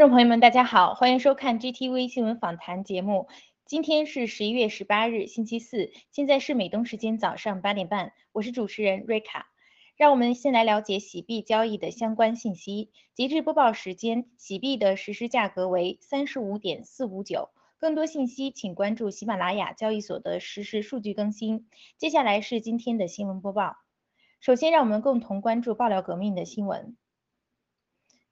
观众朋友们，大家好，欢迎收看 GTV 新闻访谈节目。今天是十一月十八日，星期四，现在是美东时间早上八点半，我是主持人瑞卡。让我们先来了解洗币交易的相关信息。截至播报时间，洗币的实时价格为三十五点四五九。更多信息请关注喜马拉雅交易所的实时数据更新。接下来是今天的新闻播报。首先，让我们共同关注爆料革命的新闻。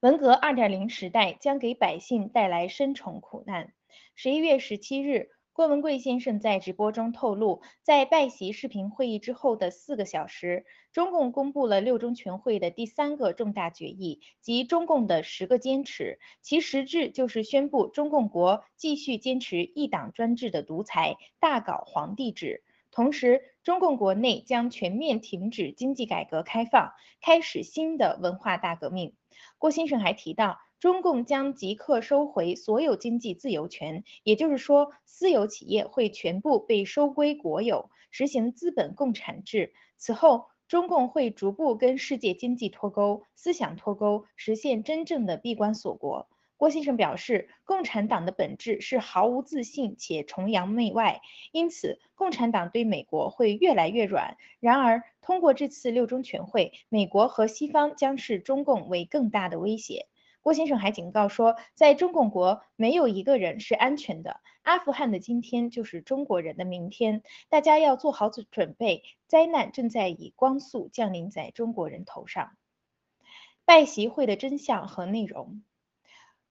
文革二点零时代将给百姓带来深重苦难。十一月十七日，郭文贵先生在直播中透露，在拜习视频会议之后的四个小时，中共公布了六中全会的第三个重大决议，即中共的十个坚持，其实质就是宣布中共国继续坚持一党专制的独裁，大搞皇帝制。同时，中共国内将全面停止经济改革开放，开始新的文化大革命。郭先生还提到，中共将即刻收回所有经济自由权，也就是说，私有企业会全部被收归国有，实行资本共产制。此后，中共会逐步跟世界经济脱钩、思想脱钩，实现真正的闭关锁国。郭先生表示，共产党的本质是毫无自信且崇洋媚外，因此共产党对美国会越来越软。然而，通过这次六中全会，美国和西方将视中共为更大的威胁。郭先生还警告说，在中共国没有一个人是安全的。阿富汗的今天就是中国人的明天，大家要做好准备，灾难正在以光速降临在中国人头上。拜习会的真相和内容。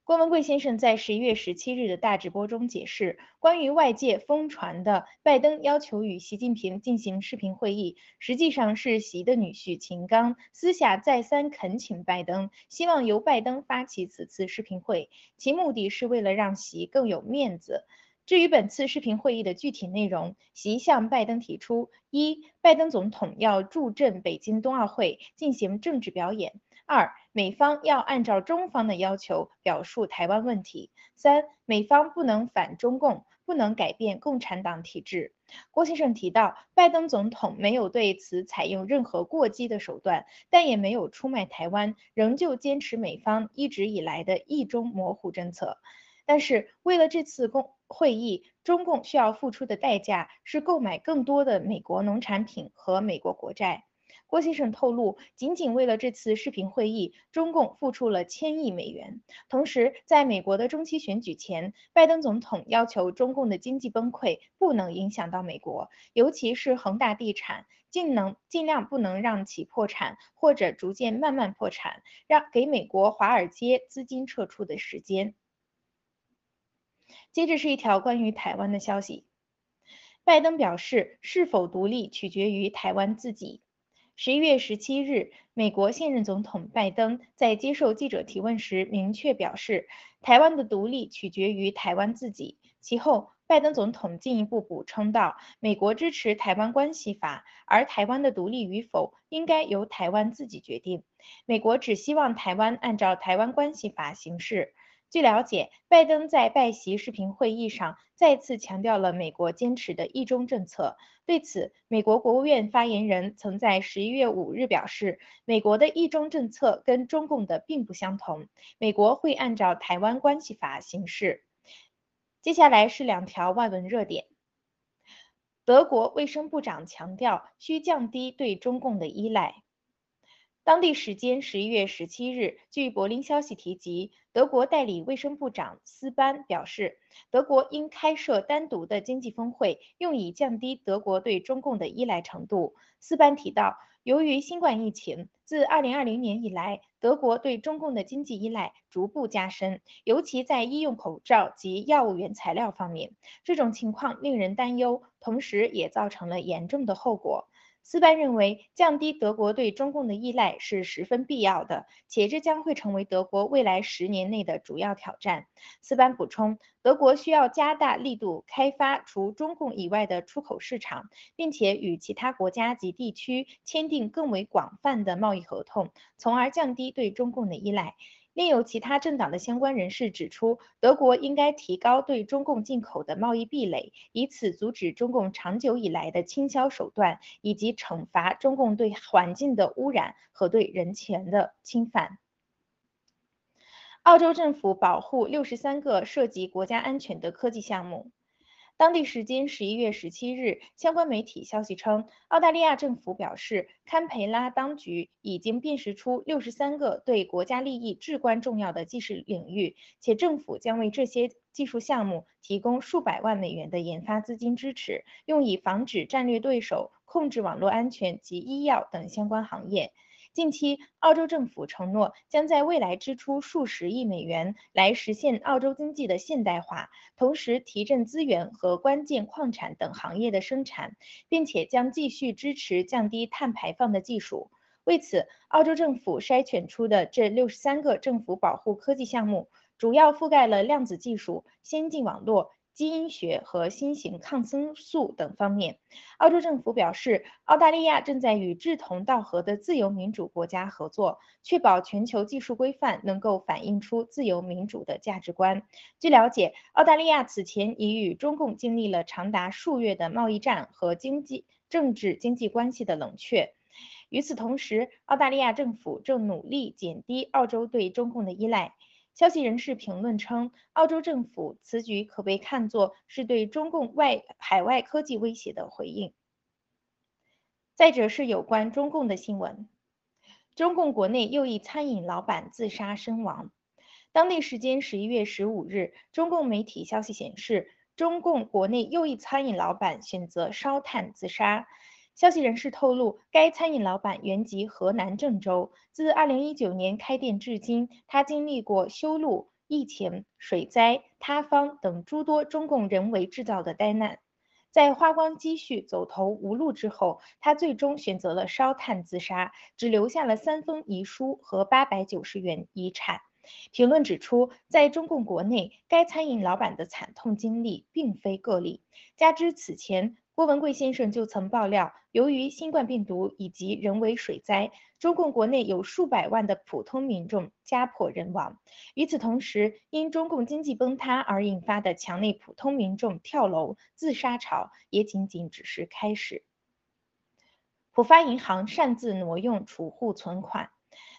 郭文贵先生在十一月十七日的大直播中解释，关于外界疯传的拜登要求与习近平进行视频会议，实际上是习的女婿秦刚私下再三恳请拜登，希望由拜登发起此次视频会，其目的是为了让习更有面子。至于本次视频会议的具体内容，习向拜登提出：一、拜登总统要助阵北京冬奥会进行政治表演。二、美方要按照中方的要求表述台湾问题。三、美方不能反中共，不能改变共产党体制。郭先生提到，拜登总统没有对此采用任何过激的手段，但也没有出卖台湾，仍旧坚持美方一直以来的一中模糊政策。但是，为了这次公会议，中共需要付出的代价是购买更多的美国农产品和美国国债。郭先生透露，仅仅为了这次视频会议，中共付出了千亿美元。同时，在美国的中期选举前，拜登总统要求中共的经济崩溃不能影响到美国，尤其是恒大地产，尽能尽量不能让其破产，或者逐渐慢慢破产，让给美国华尔街资金撤出的时间。接着是一条关于台湾的消息。拜登表示，是否独立取决于台湾自己。十一月十七日，美国现任总统拜登在接受记者提问时明确表示，台湾的独立取决于台湾自己。其后，拜登总统进一步补充道，美国支持《台湾关系法》，而台湾的独立与否应该由台湾自己决定。美国只希望台湾按照《台湾关系法》行事。据了解，拜登在拜习视频会议上再次强调了美国坚持的一中政策。对此，美国国务院发言人曾在十一月五日表示，美国的一中政策跟中共的并不相同，美国会按照《台湾关系法》行事。接下来是两条外文热点：德国卫生部长强调需降低对中共的依赖。当地时间十一月十七日，据柏林消息提及，德国代理卫生部长斯班表示，德国应开设单独的经济峰会，用以降低德国对中共的依赖程度。斯班提到，由于新冠疫情，自二零二零年以来，德国对中共的经济依赖逐步加深，尤其在医用口罩及药物原材料方面。这种情况令人担忧，同时也造成了严重的后果。斯班认为，降低德国对中共的依赖是十分必要的，且这将会成为德国未来十年内的主要挑战。斯班补充，德国需要加大力度开发除中共以外的出口市场，并且与其他国家及地区签订更为广泛的贸易合同，从而降低对中共的依赖。另有其他政党的相关人士指出，德国应该提高对中共进口的贸易壁垒，以此阻止中共长久以来的倾销手段，以及惩罚中共对环境的污染和对人权的侵犯。澳洲政府保护六十三个涉及国家安全的科技项目。当地时间十一月十七日，相关媒体消息称，澳大利亚政府表示，堪培拉当局已经辨识出六十三个对国家利益至关重要的技术领域，且政府将为这些技术项目提供数百万美元的研发资金支持，用以防止战略对手控制网络安全及医药等相关行业。近期，澳洲政府承诺将在未来支出数十亿美元来实现澳洲经济的现代化，同时提振资源和关键矿产等行业的生产，并且将继续支持降低碳排放的技术。为此，澳洲政府筛选出的这六十三个政府保护科技项目，主要覆盖了量子技术、先进网络。基因学和新型抗生素等方面，澳洲政府表示，澳大利亚正在与志同道合的自由民主国家合作，确保全球技术规范能够反映出自由民主的价值观。据了解，澳大利亚此前已与中共经历了长达数月的贸易战和经济、政治经济关系的冷却。与此同时，澳大利亚政府正努力减低澳洲对中共的依赖。消息人士评论称，澳洲政府此举可被看作是对中共外海外科技威胁的回应。再者是有关中共的新闻，中共国内又一餐饮老板自杀身亡。当地时间十一月十五日，中共媒体消息显示，中共国内又一餐饮老板选择烧炭自杀。消息人士透露，该餐饮老板原籍河南郑州，自2019年开店至今，他经历过修路、疫情、水灾、塌方等诸多中共人为制造的灾难。在花光积蓄、走投无路之后，他最终选择了烧炭自杀，只留下了三封遗书和八百九十元遗产。评论指出，在中共国内，该餐饮老板的惨痛经历并非个例，加之此前。郭文贵先生就曾爆料，由于新冠病毒以及人为水灾，中共国内有数百万的普通民众家破人亡。与此同时，因中共经济崩塌而引发的墙内普通民众跳楼自杀潮，也仅仅只是开始。浦发银行擅自挪用储户存款。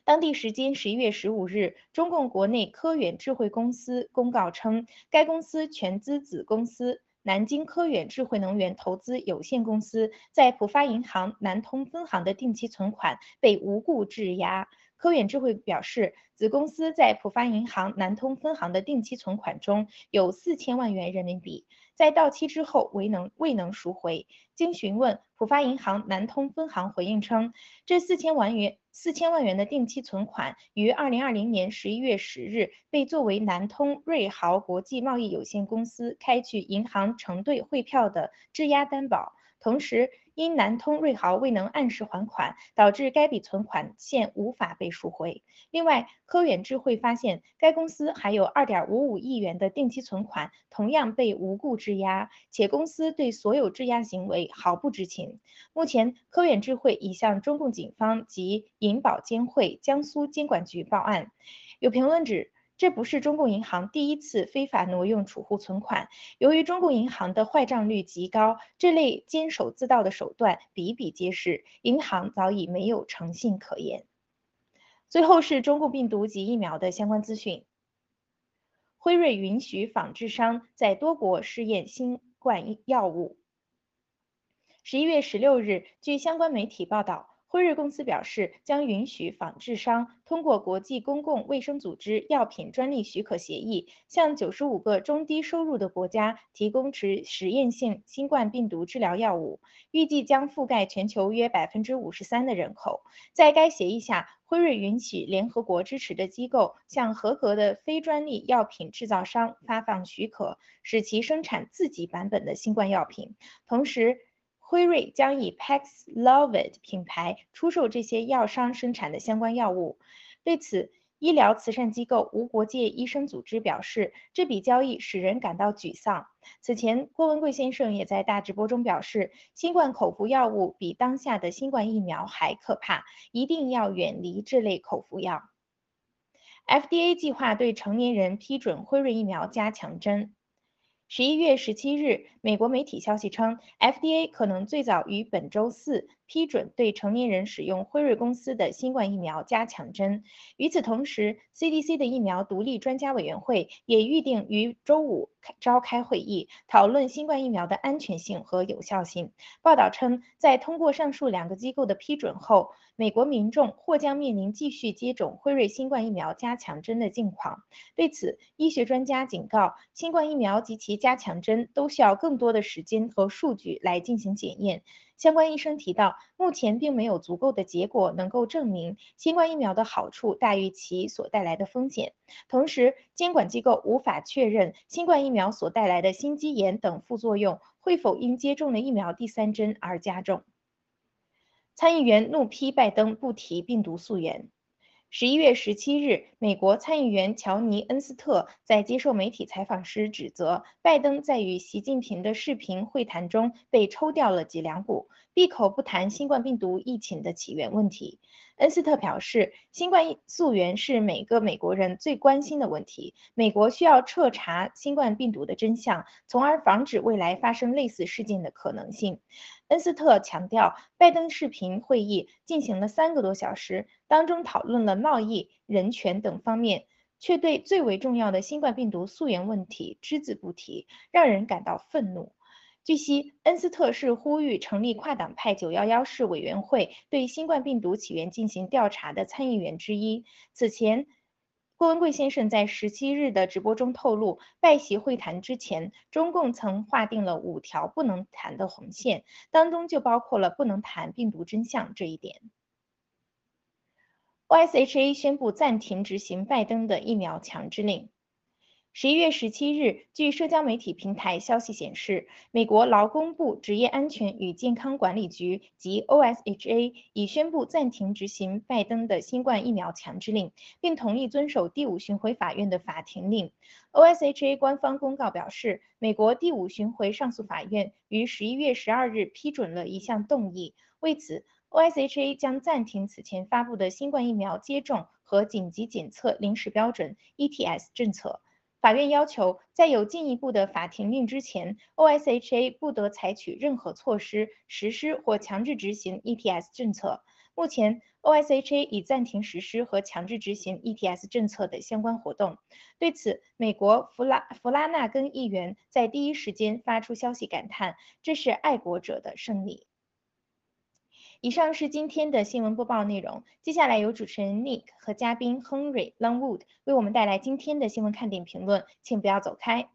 当地时间十一月十五日，中共国内科远智慧公司公告称，该公司全资子公司。南京科远智慧能源投资有限公司在浦发银行南通分行的定期存款被无故质押。科远智慧表示，子公司在浦发银行南通分行的定期存款中有四千万元人民币。在到期之后未能未能赎回。经询问，浦发银行南通分行回应称，这四千万元四千万元的定期存款于二零二零年十一月十日被作为南通瑞豪国际贸易有限公司开具银行承兑汇票的质押担保。同时，因南通瑞豪未能按时还款，导致该笔存款现无法被赎回。另外，科远智慧发现该公司还有2.55亿元的定期存款同样被无故质押，且公司对所有质押行为毫不知情。目前，科远智慧已向中共警方及银保监会江苏监管局报案。有评论指。这不是中共银行第一次非法挪用储户存款。由于中共银行的坏账率极高，这类监守自盗的手段比比皆是，银行早已没有诚信可言。最后是中共病毒及疫苗的相关资讯。辉瑞允许仿制商在多国试验新冠药物。十一月十六日，据相关媒体报道。辉瑞公司表示，将允许仿制商通过国际公共卫生组织药品专利许可协议，向九十五个中低收入的国家提供持实验性新冠病毒治疗药物，预计将覆盖全球约百分之五十三的人口。在该协议下，辉瑞允许联合国支持的机构向合格的非专利药品制造商发放许可，使其生产自己版本的新冠药品，同时。辉瑞将以 Paxlovid 品牌出售这些药商生产的相关药物。对此，医疗慈善机构无国界医生组织表示，这笔交易使人感到沮丧。此前，郭文贵先生也在大直播中表示，新冠口服药物比当下的新冠疫苗还可怕，一定要远离这类口服药。FDA 计划对成年人批准辉瑞疫苗加强针。十一月十七日，美国媒体消息称，FDA 可能最早于本周四批准对成年人使用辉瑞公司的新冠疫苗加强针。与此同时，CDC 的疫苗独立专家委员会也预定于周五召开会议，讨论新冠疫苗的安全性和有效性。报道称，在通过上述两个机构的批准后，美国民众或将面临继续接种辉瑞新冠疫苗加强针的境况。对此，医学专家警告，新冠疫苗及其加强针都需要更多的时间和数据来进行检验。相关医生提到，目前并没有足够的结果能够证明新冠疫苗的好处大于其所带来的风险。同时，监管机构无法确认新冠疫苗所带来的心肌炎等副作用会否因接种了疫苗第三针而加重。参议员怒批拜登不提病毒溯源。十一月十七日，美国参议员乔尼·恩斯特在接受媒体采访时指责拜登在与习近平的视频会谈中被抽掉了脊梁骨，闭口不谈新冠病毒疫情的起源问题。恩斯特表示，新冠溯源是每个美国人最关心的问题。美国需要彻查新冠病毒的真相，从而防止未来发生类似事件的可能性。恩斯特强调，拜登视频会议进行了三个多小时，当中讨论了贸易、人权等方面，却对最为重要的新冠病毒溯源问题只字不提，让人感到愤怒。据悉，恩斯特是呼吁成立跨党派“九幺幺式委员会”对新冠病毒起源进行调查的参议员之一。此前，郭文贵先生在十七日的直播中透露，拜习会谈之前，中共曾划定了五条不能谈的红线，当中就包括了不能谈病毒真相这一点。OSHA 宣布暂停执行拜登的疫苗强制令。十一月十七日，据社交媒体平台消息显示，美国劳工部职业安全与健康管理局及 OSHA 已宣布暂停执行拜登的新冠疫苗强制令，并同意遵守第五巡回法院的法庭令。OSHA 官方公告表示，美国第五巡回上诉法院于十一月十二日批准了一项动议，为此，OSHA 将暂停此前发布的新冠疫苗接种和紧急检测临时标准 （ETS） 政策。法院要求，在有进一步的法庭令之前，OSHA 不得采取任何措施实施或强制执行 ETS 政策。目前，OSHA 已暂停实施和强制执行 ETS 政策的相关活动。对此，美国弗拉弗拉纳根议员在第一时间发出消息，感叹：“这是爱国者的胜利。”以上是今天的新闻播报内容。接下来由主持人 Nick 和嘉宾 Henry Longwood 为我们带来今天的新闻看点评论，请不要走开。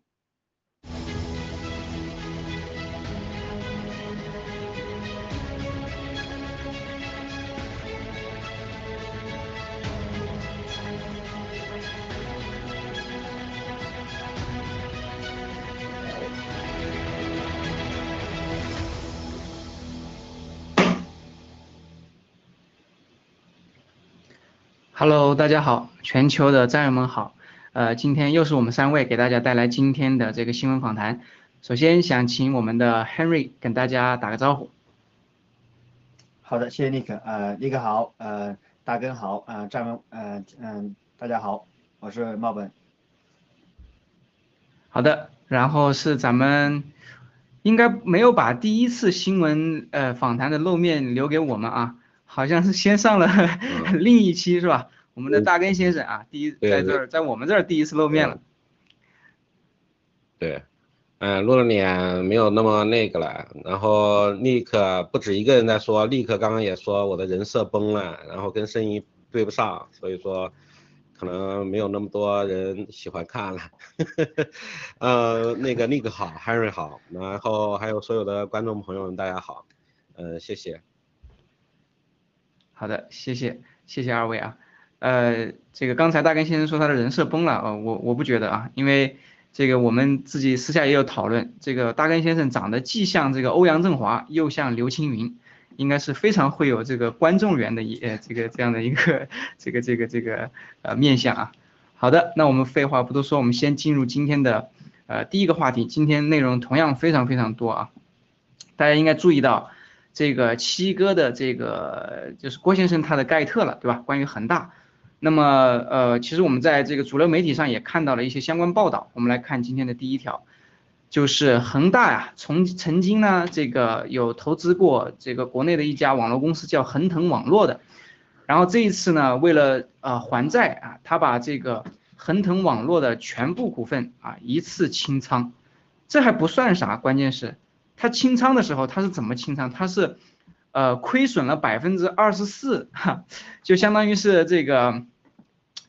Hello，大家好，全球的战友们好。呃，今天又是我们三位给大家带来今天的这个新闻访谈。首先想请我们的 Henry 跟大家打个招呼。好的，谢谢 Nick。呃，Nick 好，呃，大根好，呃，战友，呃，嗯，大家好，我是茂本。好的，然后是咱们应该没有把第一次新闻呃访谈的露面留给我们啊。好像是先上了 另一期是吧？我们的大根先生啊，第一在这儿，在我们这儿第一次露面了。对，嗯，露了脸没有那么那个了。然后立刻不止一个人在说，立刻刚刚也说我的人设崩了，然后跟声音对不上，所以说可能没有那么多人喜欢看了。呃，那个立刻好，Henry 好，然后还有所有的观众朋友们大家好，呃，谢谢。好的，谢谢谢谢二位啊，呃，这个刚才大根先生说他的人设崩了啊，我我不觉得啊，因为这个我们自己私下也有讨论，这个大根先生长得既像这个欧阳震华，又像刘青云，应该是非常会有这个观众缘的一呃这个这样的一个 这个这个这个呃面相啊。好的，那我们废话不多说，我们先进入今天的呃第一个话题，今天内容同样非常非常多啊，大家应该注意到。这个七哥的这个就是郭先生他的盖特了，对吧？关于恒大，那么呃，其实我们在这个主流媒体上也看到了一些相关报道。我们来看今天的第一条，就是恒大呀，从曾经呢这个有投资过这个国内的一家网络公司叫恒腾网络的，然后这一次呢，为了呃还债啊，他把这个恒腾网络的全部股份啊一次清仓，这还不算啥，关键是。他清仓的时候，他是怎么清仓？他是，呃，亏损了百分之二十四，哈，就相当于是这个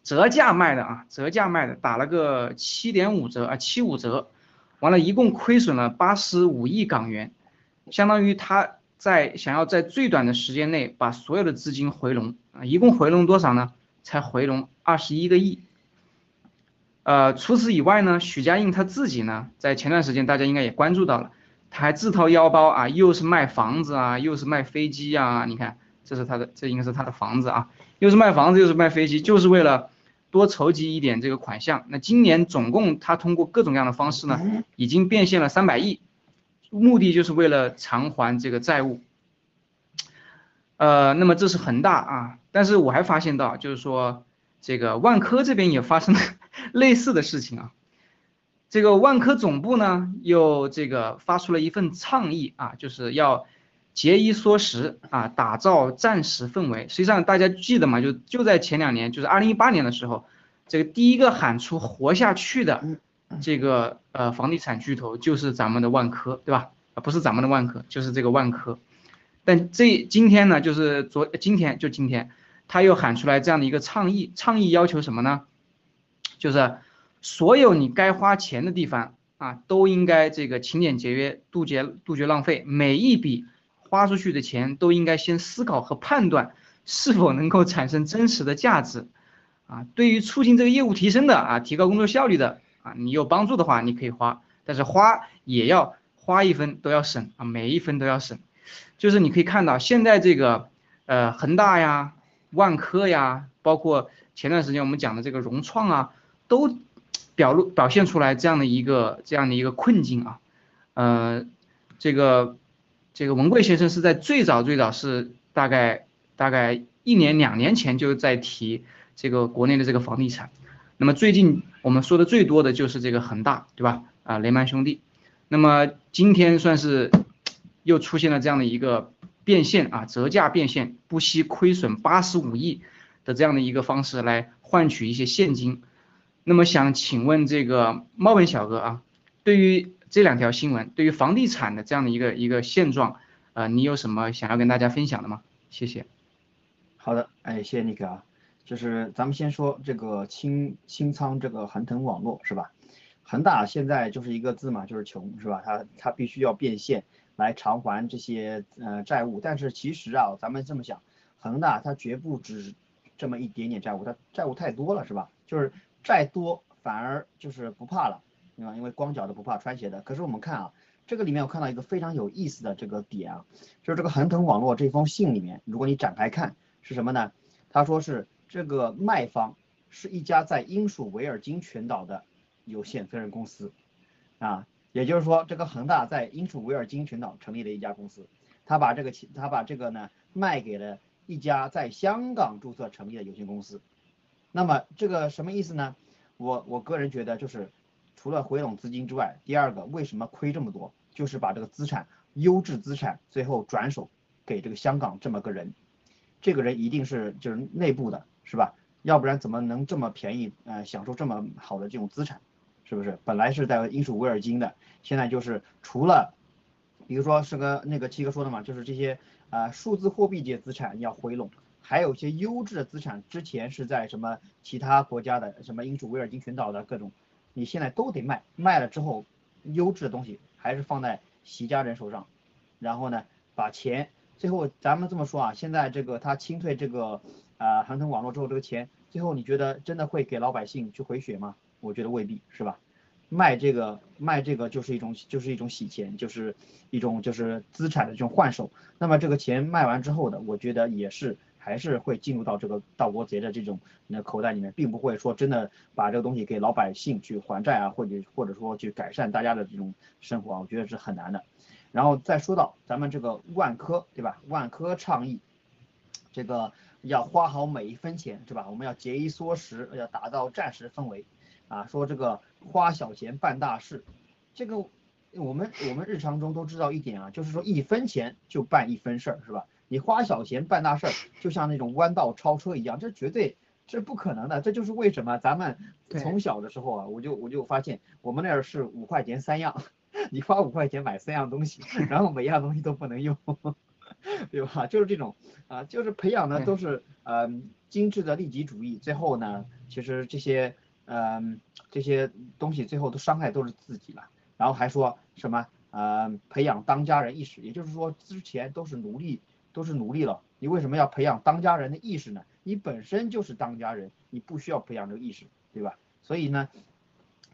折价卖的啊，折价卖的，打了个七点五折啊，七五折，完了，一共亏损了八十五亿港元，相当于他在想要在最短的时间内把所有的资金回笼啊，一共回笼多少呢？才回笼二十一个亿。呃，除此以外呢，许家印他自己呢，在前段时间大家应该也关注到了。他还自掏腰包啊，又是卖房子啊，又是卖飞机啊，你看，这是他的，这应该是他的房子啊，又是卖房子，又是卖飞机，就是为了多筹集一点这个款项。那今年总共他通过各种各样的方式呢，已经变现了三百亿，目的就是为了偿还这个债务。呃，那么这是恒大啊，但是我还发现到，就是说这个万科这边也发生了 类似的事情啊。这个万科总部呢，又这个发出了一份倡议啊，就是要节衣缩食啊，打造战时氛围。实际上大家记得嘛，就就在前两年，就是二零一八年的时候，这个第一个喊出活下去的这个呃房地产巨头就是咱们的万科，对吧？啊，不是咱们的万科，就是这个万科。但这今天呢，就是昨今天就今天，他又喊出来这样的一个倡议，倡议要求什么呢？就是。所有你该花钱的地方啊，都应该这个勤俭节约，杜绝杜绝浪费。每一笔花出去的钱都应该先思考和判断是否能够产生真实的价值，啊，对于促进这个业务提升的啊，提高工作效率的啊，你有帮助的话你可以花，但是花也要花一分都要省啊，每一分都要省。就是你可以看到现在这个呃恒大呀、万科呀，包括前段时间我们讲的这个融创啊，都。表露表现出来这样的一个这样的一个困境啊，呃，这个这个文贵先生是在最早最早是大概大概一年两年前就在提这个国内的这个房地产，那么最近我们说的最多的就是这个恒大，对吧？啊，雷曼兄弟，那么今天算是又出现了这样的一个变现啊，折价变现，不惜亏损八十五亿的这样的一个方式来换取一些现金。那么想请问这个猫本小哥啊，对于这两条新闻，对于房地产的这样的一个一个现状，呃，你有什么想要跟大家分享的吗？谢谢。好的，哎，谢谢尼克啊，就是咱们先说这个清清仓这个恒腾网络是吧？恒大现在就是一个字嘛，就是穷是吧？他他必须要变现来偿还这些呃债务，但是其实啊，咱们这么想，恒大它绝不止这么一点点债务，它债务太多了是吧？就是。再多反而就是不怕了，对吧？因为光脚的不怕穿鞋的。可是我们看啊，这个里面我看到一个非常有意思的这个点啊，就是这个恒腾网络这封信里面，如果你展开看是什么呢？他说是这个卖方是一家在英属维尔京群岛的有限责任公司，啊，也就是说这个恒大在英属维尔京群岛成立了一家公司，他把这个钱他把这个呢卖给了一家在香港注册成立的有限公司，那么这个什么意思呢？我我个人觉得就是除了回笼资金之外，第二个为什么亏这么多，就是把这个资产优质资产最后转手给这个香港这么个人，这个人一定是就是内部的，是吧？要不然怎么能这么便宜呃享受这么好的这种资产，是不是？本来是在英属维尔京的，现在就是除了比如说是个那个七哥说的嘛，就是这些啊数字货币这些资产要回笼。还有一些优质的资产，之前是在什么其他国家的，什么英属维尔京群岛的各种，你现在都得卖，卖了之后，优质的东西还是放在习家人手上，然后呢，把钱，最后咱们这么说啊，现在这个他清退这个啊恒腾网络之后，这个钱，最后你觉得真的会给老百姓去回血吗？我觉得未必，是吧？卖这个卖这个就是一种就是一种洗钱，就是一种就是资产的这种换手，那么这个钱卖完之后的，我觉得也是。还是会进入到这个盗国贼的这种那口袋里面，并不会说真的把这个东西给老百姓去还债啊，或者或者说去改善大家的这种生活啊，我觉得是很难的。然后再说到咱们这个万科，对吧？万科倡议这个要花好每一分钱，是吧？我们要节衣缩食，要打造战时氛围啊，说这个花小钱办大事，这个我们我们日常中都知道一点啊，就是说一分钱就办一分事儿，是吧？你花小钱办大事儿，就像那种弯道超车一样，这绝对这是不可能的。这就是为什么咱们从小的时候啊，我就我就发现我们那儿是五块钱三样，你花五块钱买三样东西，然后每样东西都不能用，对吧？就是这种啊，就是培养的都是呃精致的利己主义，最后呢，其实这些嗯这些东西最后都伤害都是自己了。然后还说什么呃培养当家人意识，也就是说之前都是奴隶。都是奴隶了，你为什么要培养当家人的意识呢？你本身就是当家人，你不需要培养这个意识，对吧？所以呢，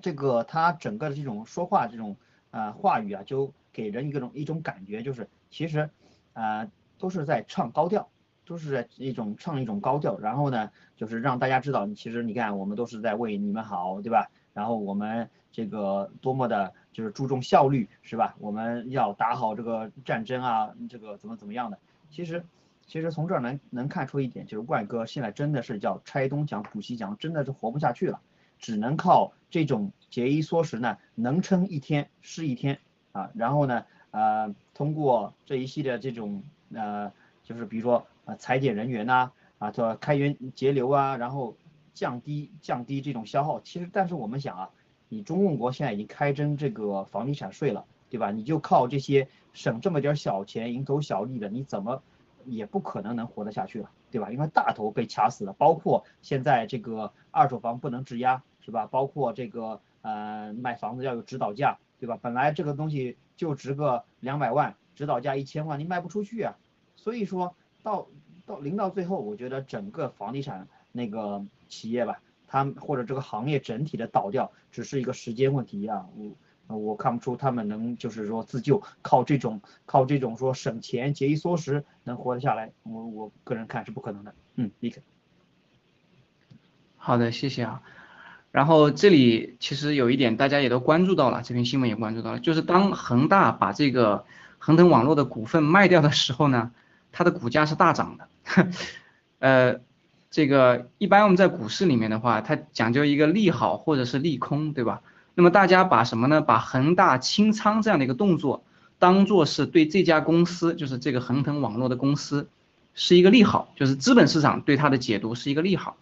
这个他整个的这种说话这种呃话语啊，就给人一种一种感觉，就是其实啊都是在唱高调，都是在一种唱一种高调，然后呢，就是让大家知道，其实你看我们都是在为你们好，对吧？然后我们这个多么的就是注重效率，是吧？我们要打好这个战争啊，这个怎么怎么样的？其实，其实从这儿能能看出一点，就是怪哥现在真的是叫拆东墙补西墙，真的是活不下去了，只能靠这种节衣缩食呢，能撑一天是一天啊。然后呢，呃，通过这一系列这种呃，就是比如说呃裁减人员呐，啊，做开源节流啊，然后降低降低这种消耗。其实，但是我们想啊，你中共国现在已经开征这个房地产税了。对吧？你就靠这些省这么点小钱、蝇头小利的，你怎么也不可能能活得下去了，对吧？因为大头被卡死了，包括现在这个二手房不能质押，是吧？包括这个呃买房子要有指导价，对吧？本来这个东西就值个两百万，指导价一千万，你卖不出去啊。所以说到到临到最后，我觉得整个房地产那个企业吧，它或者这个行业整体的倒掉，只是一个时间问题啊。我。我看不出他们能就是说自救，靠这种靠这种说省钱节衣缩食能活得下来，我我个人看是不可能的。嗯，李克。好的，谢谢啊。然后这里其实有一点大家也都关注到了，这篇新闻也关注到了，就是当恒大把这个恒腾网络的股份卖掉的时候呢，它的股价是大涨的。呃，这个一般我们在股市里面的话，它讲究一个利好或者是利空，对吧？那么大家把什么呢？把恒大清仓这样的一个动作，当做是对这家公司，就是这个恒腾网络的公司，是一个利好，就是资本市场对它的解读是一个利好。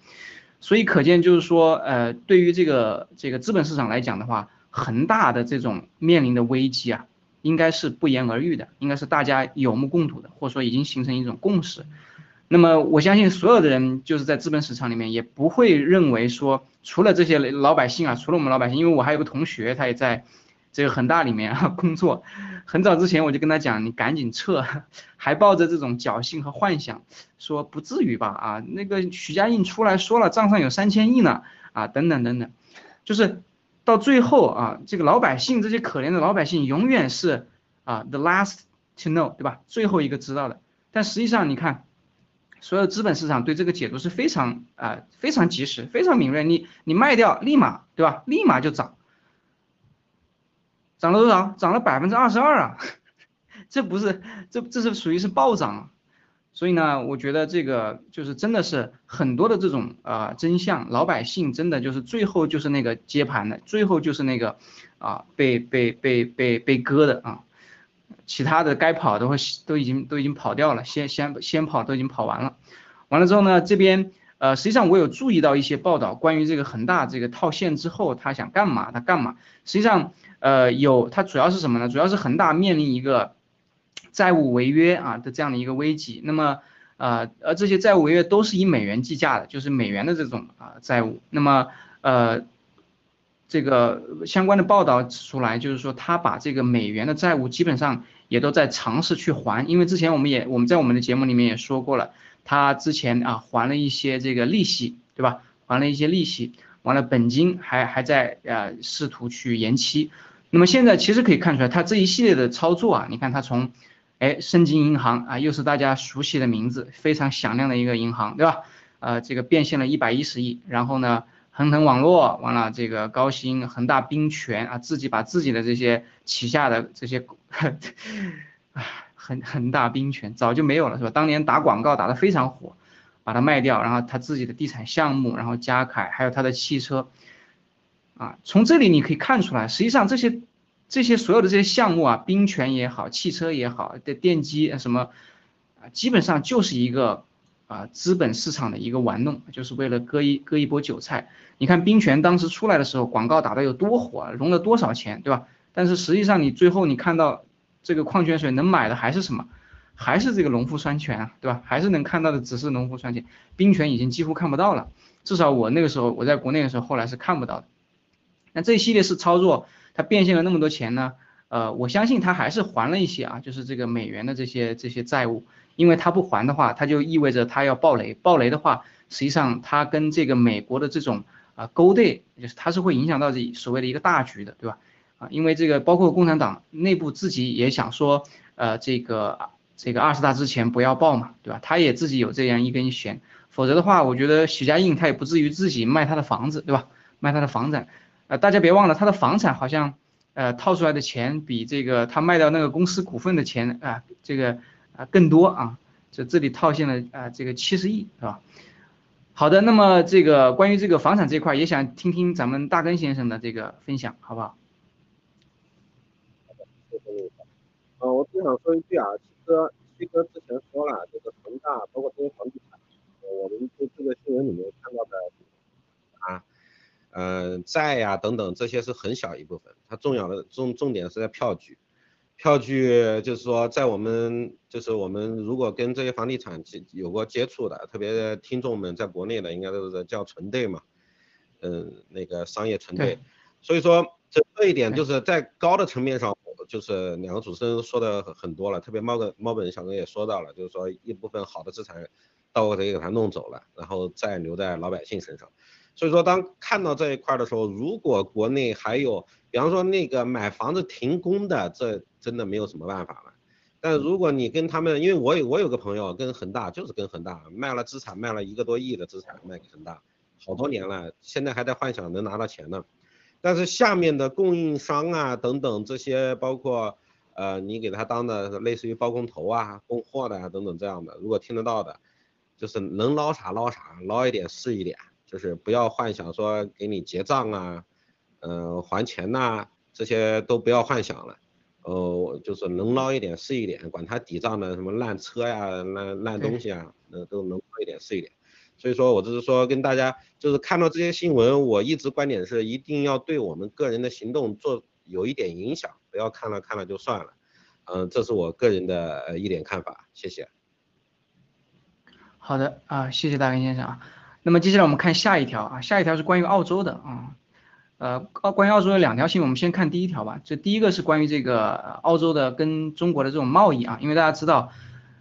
所以可见就是说，呃，对于这个这个资本市场来讲的话，恒大的这种面临的危机啊，应该是不言而喻的，应该是大家有目共睹的，或者说已经形成一种共识。那么我相信所有的人就是在资本市场里面也不会认为说，除了这些老百姓啊，除了我们老百姓，因为我还有个同学，他也在这个恒大里面啊工作，很早之前我就跟他讲，你赶紧撤，还抱着这种侥幸和幻想，说不至于吧啊，那个许家印出来说了，账上有三千亿呢啊，等等等等，就是到最后啊，这个老百姓这些可怜的老百姓永远是啊 the last to know，对吧？最后一个知道的，但实际上你看。所有资本市场对这个解读是非常啊非常及时、非常敏锐。你你卖掉，立马对吧？立马就涨，涨了多少？涨了百分之二十二啊！这不是这这是属于是暴涨。所以呢，我觉得这个就是真的是很多的这种啊真相，老百姓真的就是最后就是那个接盘的，最后就是那个啊被被被被被割的啊。其他的该跑的会都已经都已经跑掉了，先先先跑都已经跑完了，完了之后呢，这边呃实际上我有注意到一些报道，关于这个恒大这个套现之后他想干嘛，他干嘛？实际上呃有，它主要是什么呢？主要是恒大面临一个债务违约啊的这样的一个危机。那么呃而这些债务违约都是以美元计价的，就是美元的这种啊债务。那么呃。这个相关的报道指出来，就是说他把这个美元的债务基本上也都在尝试去还，因为之前我们也我们在我们的节目里面也说过了，他之前啊还了一些这个利息，对吧？还了一些利息，完了本金还还在呃试图去延期。那么现在其实可以看出来，他这一系列的操作啊，你看他从哎盛京银行啊，又是大家熟悉的名字，非常响亮的一个银行，对吧？呃，这个变现了一百一十亿，然后呢？恒腾网络完了，这个高新、恒大冰泉啊，自己把自己的这些旗下的这些，啊，恒恒大冰泉早就没有了，是吧？当年打广告打得非常火，把它卖掉，然后他自己的地产项目，然后嘉凯还有他的汽车，啊，从这里你可以看出来，实际上这些这些所有的这些项目啊，冰泉也好，汽车也好，的电机什么，啊，基本上就是一个。啊，资本市场的一个玩弄，就是为了割一割一波韭菜。你看冰泉当时出来的时候，广告打得有多火，融了多少钱，对吧？但是实际上你最后你看到这个矿泉水能买的还是什么？还是这个农夫山泉啊，对吧？还是能看到的只是农夫山泉，冰泉已经几乎看不到了。至少我那个时候我在国内的时候，后来是看不到的。那这一系列是操作，它变现了那么多钱呢？呃，我相信它还是还了一些啊，就是这个美元的这些这些债务。因为他不还的话，他就意味着他要暴雷。暴雷的话，实际上他跟这个美国的这种啊勾兑，就是他是会影响到这所谓的一个大局的，对吧？啊，因为这个包括共产党内部自己也想说，呃，这个这个二十大之前不要爆嘛，对吧？他也自己有这样一根弦，否则的话，我觉得许家印他也不至于自己卖他的房子，对吧？卖他的房产，呃，大家别忘了他的房产好像，呃，套出来的钱比这个他卖掉那个公司股份的钱啊，这个。啊，更多啊，就这里套现了啊，这个七十亿是吧？好的，那么这个关于这个房产这块，也想听听咱们大根先生的这个分享，好不好？呃，我只想说一句啊，其实七哥之前说了，这个恒大包括这些房地产，我们就这个新闻里面看到的啊，嗯，债呀等等这些是很小一部分，它重要的重重点是在票据。票据就是说，在我们就是我们如果跟这些房地产有过接触的，特别听众们在国内的，应该都是叫存贷嘛，嗯，那个商业存贷。所以说这这一点就是在高的层面上，就是两个主持人说的很多了，特别猫哥猫本小哥也说到了，就是说一部分好的资产，到底给他弄走了，然后再留在老百姓身上。所以说当看到这一块的时候，如果国内还有，比方说那个买房子停工的这。真的没有什么办法了，但如果你跟他们，因为我有我有个朋友跟恒大就是跟恒大卖了资产，卖了一个多亿的资产卖给恒大，好多年了，现在还在幻想能拿到钱呢。但是下面的供应商啊等等这些，包括呃你给他当的类似于包工头啊、供货的啊等等这样的，如果听得到的，就是能捞啥捞啥，捞一点是一点，就是不要幻想说给你结账啊，嗯还钱呐，这些都不要幻想了。呃，就是能捞一点是一点，管他抵账的什么烂车呀、烂烂东西啊，那都能捞一点是一点。所以说我只是说跟大家，就是看到这些新闻，我一直观点是一定要对我们个人的行动做有一点影响，不要看了看了就算了。嗯，这是我个人的呃一点看法，谢谢。好的啊，谢谢大根先生啊。那么接下来我们看下一条啊，下一条是关于澳洲的啊。呃，澳关于澳洲有两条新闻，我们先看第一条吧。这第一个是关于这个澳洲的跟中国的这种贸易啊，因为大家知道，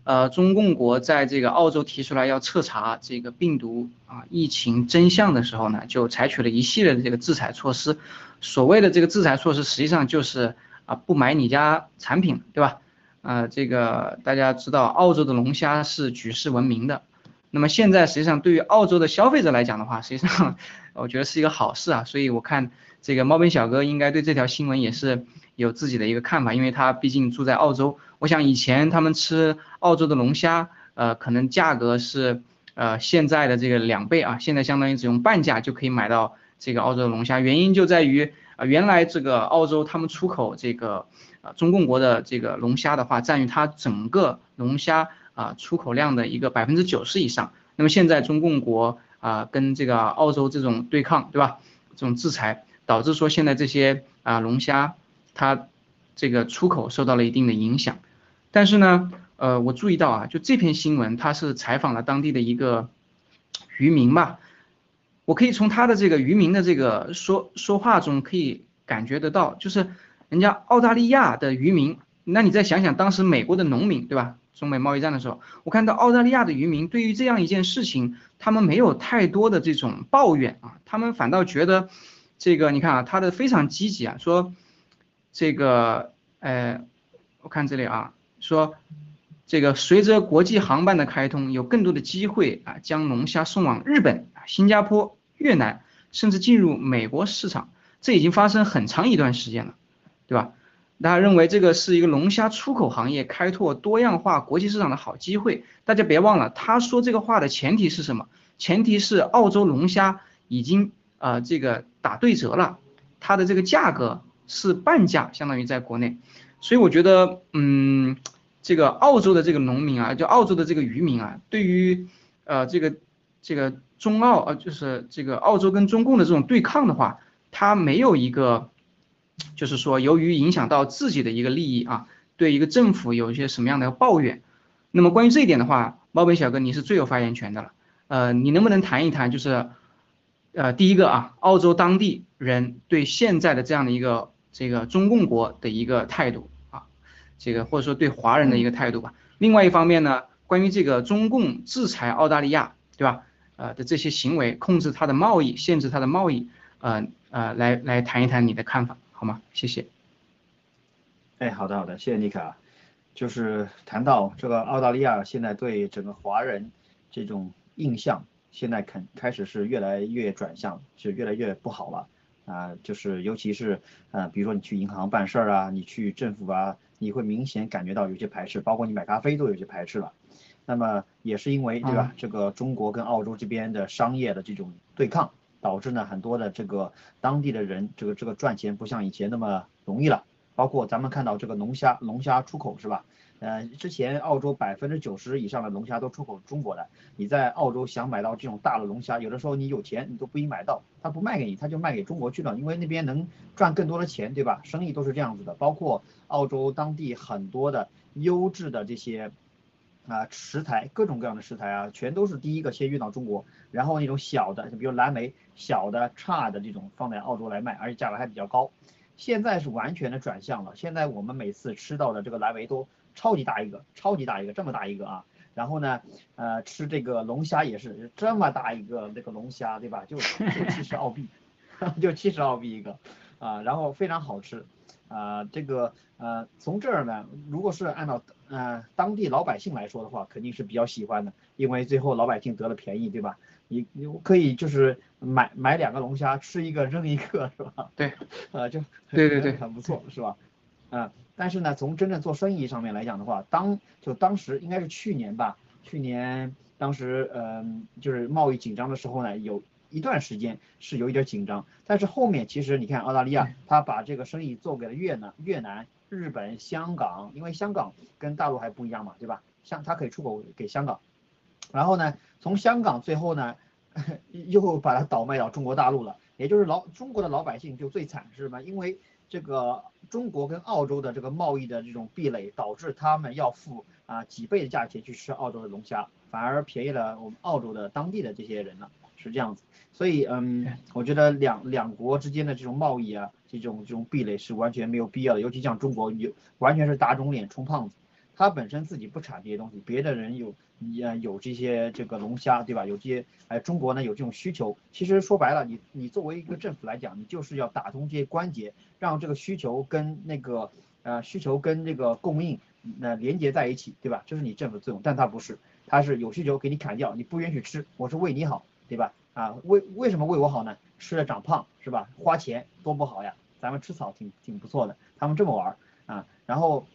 呃，中共国在这个澳洲提出来要彻查这个病毒啊疫情真相的时候呢，就采取了一系列的这个制裁措施。所谓的这个制裁措施，实际上就是啊不买你家产品，对吧？呃，这个大家知道，澳洲的龙虾是举世闻名的那么现在实际上对于澳洲的消费者来讲的话，实际上我觉得是一个好事啊。所以我看这个猫本小哥应该对这条新闻也是有自己的一个看法，因为他毕竟住在澳洲。我想以前他们吃澳洲的龙虾，呃，可能价格是呃现在的这个两倍啊，现在相当于只用半价就可以买到这个澳洲的龙虾。原因就在于啊，原来这个澳洲他们出口这个呃中共国的这个龙虾的话，占于它整个龙虾啊出口量的一个百分之九十以上。那么现在中共国啊跟这个澳洲这种对抗，对吧？这种制裁导致说现在这些啊龙虾它这个出口受到了一定的影响。但是呢，呃，我注意到啊，就这篇新闻，他是采访了当地的一个渔民吧，我可以从他的这个渔民的这个说说话中可以感觉得到，就是人家澳大利亚的渔民，那你再想想当时美国的农民，对吧？中美贸易战的时候，我看到澳大利亚的渔民对于这样一件事情，他们没有太多的这种抱怨啊，他们反倒觉得这个，你看啊，他的非常积极啊，说这个，呃，我看这里啊。说，这个随着国际航班的开通，有更多的机会啊，将龙虾送往日本、新加坡、越南，甚至进入美国市场。这已经发生很长一段时间了，对吧？大家认为这个是一个龙虾出口行业开拓多样化国际市场的好机会。大家别忘了，他说这个话的前提是什么？前提是澳洲龙虾已经呃这个打对折了，它的这个价格是半价，相当于在国内。所以我觉得，嗯，这个澳洲的这个农民啊，就澳洲的这个渔民啊，对于，呃，这个这个中澳呃，就是这个澳洲跟中共的这种对抗的话，他没有一个，就是说由于影响到自己的一个利益啊，对一个政府有一些什么样的抱怨。那么关于这一点的话，猫本小哥你是最有发言权的了，呃，你能不能谈一谈，就是，呃，第一个啊，澳洲当地人对现在的这样的一个。这个中共国的一个态度啊，这个或者说对华人的一个态度吧。另外一方面呢，关于这个中共制裁澳大利亚，对吧？呃的这些行为，控制它的贸易，限制它的贸易，呃呃，来来谈一谈你的看法，好吗？谢谢。哎，好的好的，谢谢妮卡。就是谈到这个澳大利亚现在对整个华人这种印象，现在肯开始是越来越转向，是越来越不好了。啊，就是尤其是，呃，比如说你去银行办事儿啊，你去政府啊，你会明显感觉到有些排斥，包括你买咖啡都有些排斥了。那么也是因为，对吧？这个中国跟澳洲这边的商业的这种对抗，导致呢很多的这个当地的人，这个这个赚钱不像以前那么容易了。包括咱们看到这个龙虾，龙虾出口是吧？呃，之前澳洲百分之九十以上的龙虾都出口中国的，你在澳洲想买到这种大的龙虾，有的时候你有钱你都不一定买到，他不卖给你，他就卖给中国去了，因为那边能赚更多的钱，对吧？生意都是这样子的，包括澳洲当地很多的优质的这些啊食材，各种各样的食材啊，全都是第一个先运到中国，然后那种小的，就比如蓝莓小的差的这种放在澳洲来卖，而且价格还比较高。现在是完全的转向了，现在我们每次吃到的这个蓝莓都。超级大一个，超级大一个，这么大一个啊！然后呢，呃，吃这个龙虾也是这么大一个那个龙虾，对吧？就 就七十澳币，就七十澳币一个，啊，然后非常好吃，啊，这个呃，从这儿呢，如果是按照呃当地老百姓来说的话，肯定是比较喜欢的，因为最后老百姓得了便宜，对吧？你你可以就是买买两个龙虾，吃一个扔一个，是吧？对，呃，就对对对，很不错，是吧？啊。但是呢，从真正做生意上面来讲的话，当就当时应该是去年吧，去年当时嗯，就是贸易紧张的时候呢，有一段时间是有一点紧张。但是后面其实你看澳大利亚，他把这个生意做给了越南、越南、日本、香港，因为香港跟大陆还不一样嘛，对吧？香它可以出口给香港，然后呢，从香港最后呢，又把它倒卖到中国大陆了，也就是老中国的老百姓就最惨是什么？因为这个中国跟澳洲的这个贸易的这种壁垒，导致他们要付啊几倍的价钱去吃澳洲的龙虾，反而便宜了我们澳洲的当地的这些人了，是这样子。所以嗯，我觉得两两国之间的这种贸易啊，这种这种壁垒是完全没有必要的，尤其像中国有完全是打肿脸充胖子，他本身自己不产这些东西，别的人有。你有这些这个龙虾，对吧？有这些，哎，中国呢有这种需求。其实说白了，你你作为一个政府来讲，你就是要打通这些关节，让这个需求跟那个呃需求跟这个供应那连接在一起，对吧？这是你政府作用，但它不是，它是有需求给你砍掉，你不允许吃，我是为你好，对吧？啊，为为什么为我好呢？吃了长胖是吧？花钱多不好呀，咱们吃草挺挺不错的，他们这么玩啊，然后，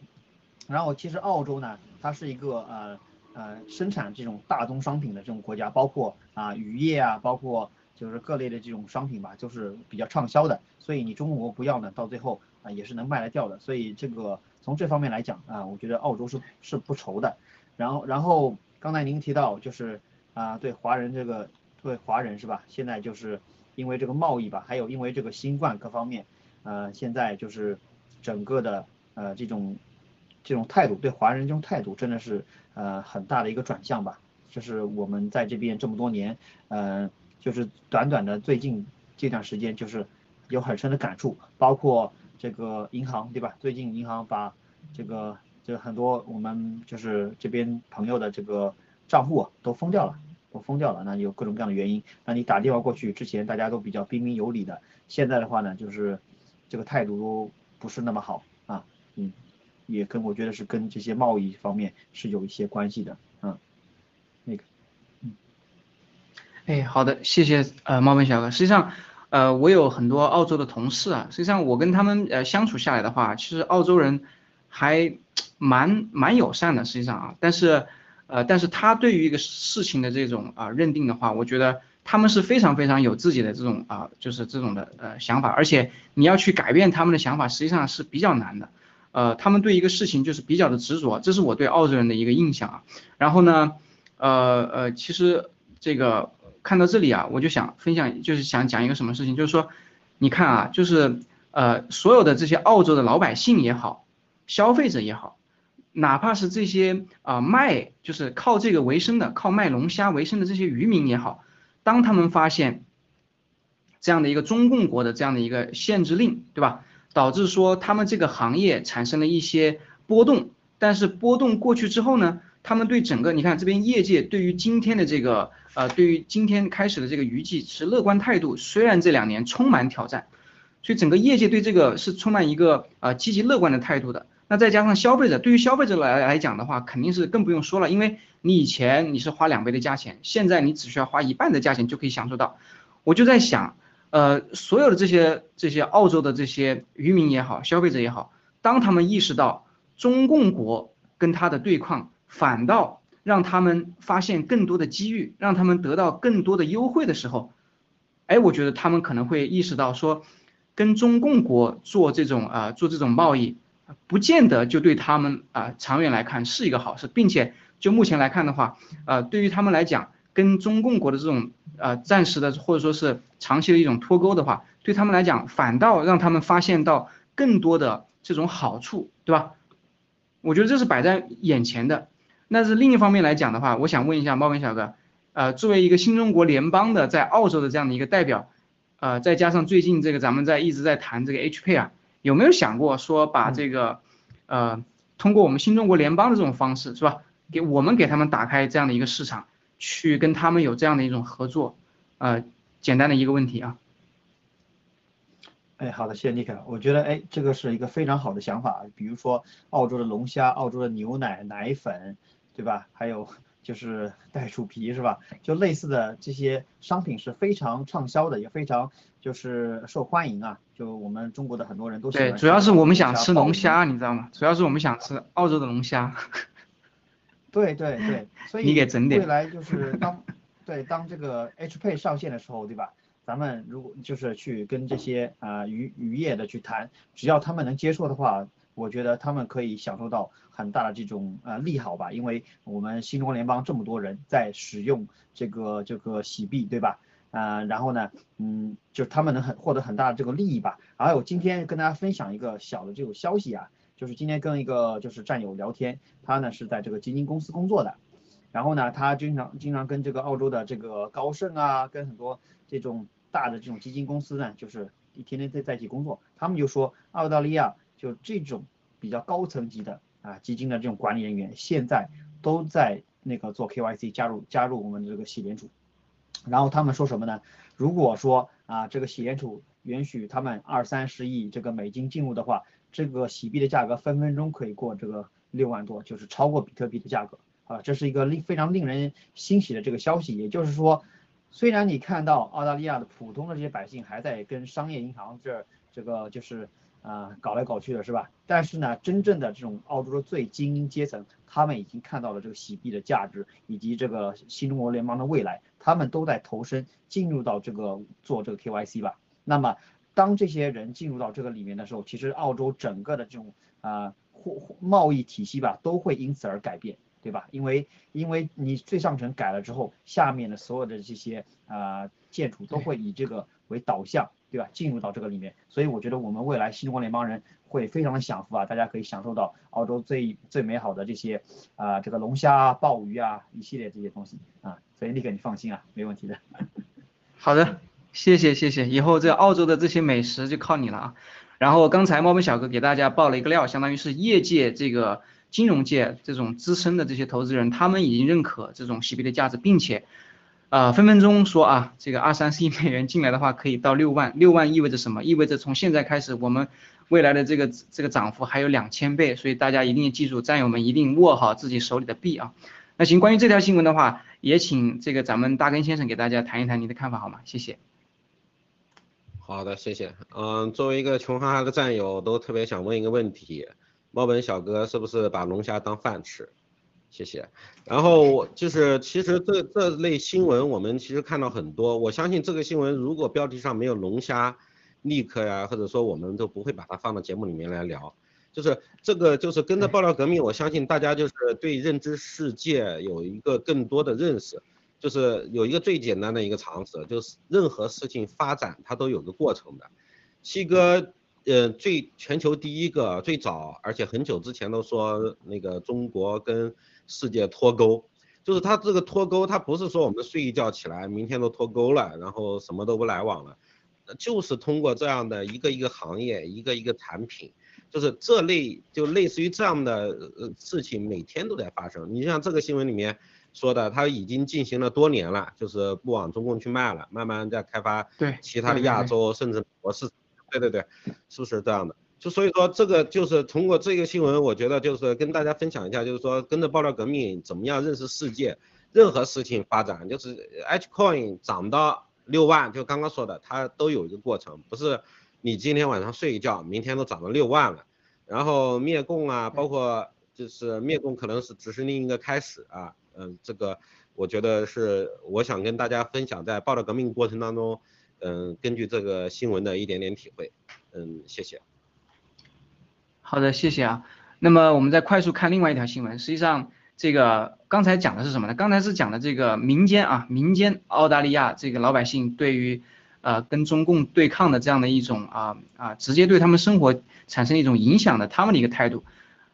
然后其实澳洲呢，它是一个呃呃生产这种大宗商品的这种国家，包括啊渔业啊，包括就是各类的这种商品吧，就是比较畅销的，所以你中国不要呢，到最后啊也是能卖得掉的，所以这个从这方面来讲啊，我觉得澳洲是是不愁的。然后然后刚才您提到就是啊对华人这个对华人是吧？现在就是因为这个贸易吧，还有因为这个新冠各方面，呃现在就是整个的呃这种这种态度对华人这种态度真的是呃很大的一个转向吧。就是我们在这边这么多年，呃就是短短的最近这段时间就是有很深的感触，包括这个银行对吧？最近银行把这个这很多我们就是这边朋友的这个账户都封掉了，都封掉了，那有各种各样的原因。那你打电话过去之前大家都比较彬彬有礼的，现在的话呢就是这个态度都不是那么好啊，嗯，也跟我觉得是跟这些贸易方面是有一些关系的，嗯，那个，嗯哎，好的，谢谢呃冒昧小哥。实际上，呃，我有很多澳洲的同事啊，实际上我跟他们呃相处下来的话，其实澳洲人还蛮蛮友善的，实际上啊，但是呃，但是他对于一个事情的这种啊认定的话，我觉得他们是非常非常有自己的这种啊，就是这种的呃想法，而且你要去改变他们的想法，实际上是比较难的。呃，他们对一个事情就是比较的执着，这是我对澳洲人的一个印象啊。然后呢，呃呃，其实这个看到这里啊，我就想分享，就是想讲一个什么事情，就是说，你看啊，就是呃，所有的这些澳洲的老百姓也好，消费者也好，哪怕是这些啊、卖就是靠这个为生的，靠卖龙虾为生的这些渔民也好，当他们发现这样的一个中共国的这样的一个限制令，对吧？导致说他们这个行业产生了一些波动，但是波动过去之后呢，他们对整个你看这边业界对于今天的这个呃，对于今天开始的这个渔季持乐观态度，虽然这两年充满挑战，所以整个业界对这个是充满一个呃积极乐观的态度的。那再加上消费者，对于消费者来来讲的话，肯定是更不用说了，因为你以前你是花两倍的价钱，现在你只需要花一半的价钱就可以享受到。我就在想。呃，所有的这些这些澳洲的这些渔民也好，消费者也好，当他们意识到中共国跟他的对抗，反倒让他们发现更多的机遇，让他们得到更多的优惠的时候，哎，我觉得他们可能会意识到说，跟中共国做这种啊做这种贸易，不见得就对他们啊长远来看是一个好事，并且就目前来看的话，呃，对于他们来讲。跟中共国的这种呃暂时的或者说是长期的一种脱钩的话，对他们来讲反倒让他们发现到更多的这种好处，对吧？我觉得这是摆在眼前的。那是另一方面来讲的话，我想问一下猫根小哥，呃，作为一个新中国联邦的在澳洲的这样的一个代表，呃，再加上最近这个咱们在一直在谈这个 H P 啊，有没有想过说把这个呃通过我们新中国联邦的这种方式是吧，给我们给他们打开这样的一个市场？去跟他们有这样的一种合作，呃，简单的一个问题啊。哎，好的，谢谢尼克。我觉得，哎，这个是一个非常好的想法。比如说，澳洲的龙虾、澳洲的牛奶、奶粉，对吧？还有就是 袋鼠皮，是吧？就类似的这些商品是非常畅销的，也非常就是受欢迎啊。就我们中国的很多人都喜欢。对，主要是我们想吃龙虾，你知道吗？主要是我们想吃澳洲的龙虾。对对对，所以未来就是当对当这个 H Pay 上线的时候，对吧？咱们如果就是去跟这些啊渔渔业的去谈，只要他们能接受的话，我觉得他们可以享受到很大的这种呃利好吧。因为我们新中国联邦这么多人在使用这个这个洗币，对吧？啊，然后呢，嗯，就是他们能很获得很大的这个利益吧。还有今天跟大家分享一个小的这种消息啊。就是今天跟一个就是战友聊天，他呢是在这个基金公司工作的，然后呢他经常经常跟这个澳洲的这个高盛啊，跟很多这种大的这种基金公司呢，就是一天天在在一起工作，他们就说澳大利亚就这种比较高层级的啊基金的这种管理人员，现在都在那个做 KYC 加入加入我们的这个洗联储，然后他们说什么呢？如果说啊这个洗联储允许他们二三十亿这个美金进入的话。这个洗币的价格分分钟可以过这个六万多，就是超过比特币的价格啊，这是一个令非常令人欣喜的这个消息。也就是说，虽然你看到澳大利亚的普通的这些百姓还在跟商业银行这这个就是啊搞来搞去的是吧？但是呢，真正的这种澳洲的最精英阶层，他们已经看到了这个洗币的价值以及这个新中国联邦的未来，他们都在投身进入到这个做这个 KYC 吧。那么当这些人进入到这个里面的时候，其实澳洲整个的这种啊货贸易体系吧，都会因此而改变，对吧？因为因为你最上层改了之后，下面的所有的这些啊建筑都会以这个为导向，对吧？进入到这个里面，所以我觉得我们未来新中国联邦人会非常的享福啊，大家可以享受到澳洲最最美好的这些啊这个龙虾、鲍鱼啊一系列这些东西啊，所以立刻你放心啊，没问题的。好的。谢谢谢谢，以后这澳洲的这些美食就靠你了啊。然后刚才猫本小哥给大家爆了一个料，相当于是业界这个金融界这种资深的这些投资人，他们已经认可这种洗币的价值，并且，啊分分钟说啊，这个二三十亿美元进来的话，可以到六万，六万意味着什么？意味着从现在开始，我们未来的这个这个涨幅还有两千倍，所以大家一定记住，战友们一定握好自己手里的币啊。那行，关于这条新闻的话，也请这个咱们大根先生给大家谈一谈您的看法好吗？谢谢。好的，谢谢。嗯，作为一个穷哈哈的战友，都特别想问一个问题：猫本小哥是不是把龙虾当饭吃？谢谢。然后就是，其实这这类新闻我们其实看到很多。我相信这个新闻如果标题上没有龙虾，立刻呀，或者说我们都不会把它放到节目里面来聊。就是这个，就是跟着爆料革命，我相信大家就是对认知世界有一个更多的认识。就是有一个最简单的一个常识，就是任何事情发展它都有个过程的。七哥，呃，最全球第一个最早，而且很久之前都说那个中国跟世界脱钩，就是它这个脱钩，它不是说我们睡一觉起来明天都脱钩了，然后什么都不来往了，就是通过这样的一个一个行业，一个一个产品，就是这类就类似于这样的呃事情每天都在发生。你像这个新闻里面。说的它已经进行了多年了，就是不往中共去卖了，慢慢在开发对其他的亚洲甚至国市，对对对，是不是这样的？就所以说这个就是通过这个新闻，我觉得就是跟大家分享一下，就是说跟着爆料革命怎么样认识世界，任何事情发展就是 H coin 涨到六万，就刚刚说的，它都有一个过程，不是你今天晚上睡一觉，明天都涨到六万了。然后灭共啊，包括就是灭共可能是只是另一个开始啊。嗯，这个我觉得是我想跟大家分享，在报道革命过程当中，嗯，根据这个新闻的一点点体会，嗯，谢谢。好的，谢谢啊。那么我们再快速看另外一条新闻，实际上这个刚才讲的是什么呢？刚才是讲的这个民间啊，民间澳大利亚这个老百姓对于呃跟中共对抗的这样的一种啊啊，直接对他们生活产生一种影响的他们的一个态度。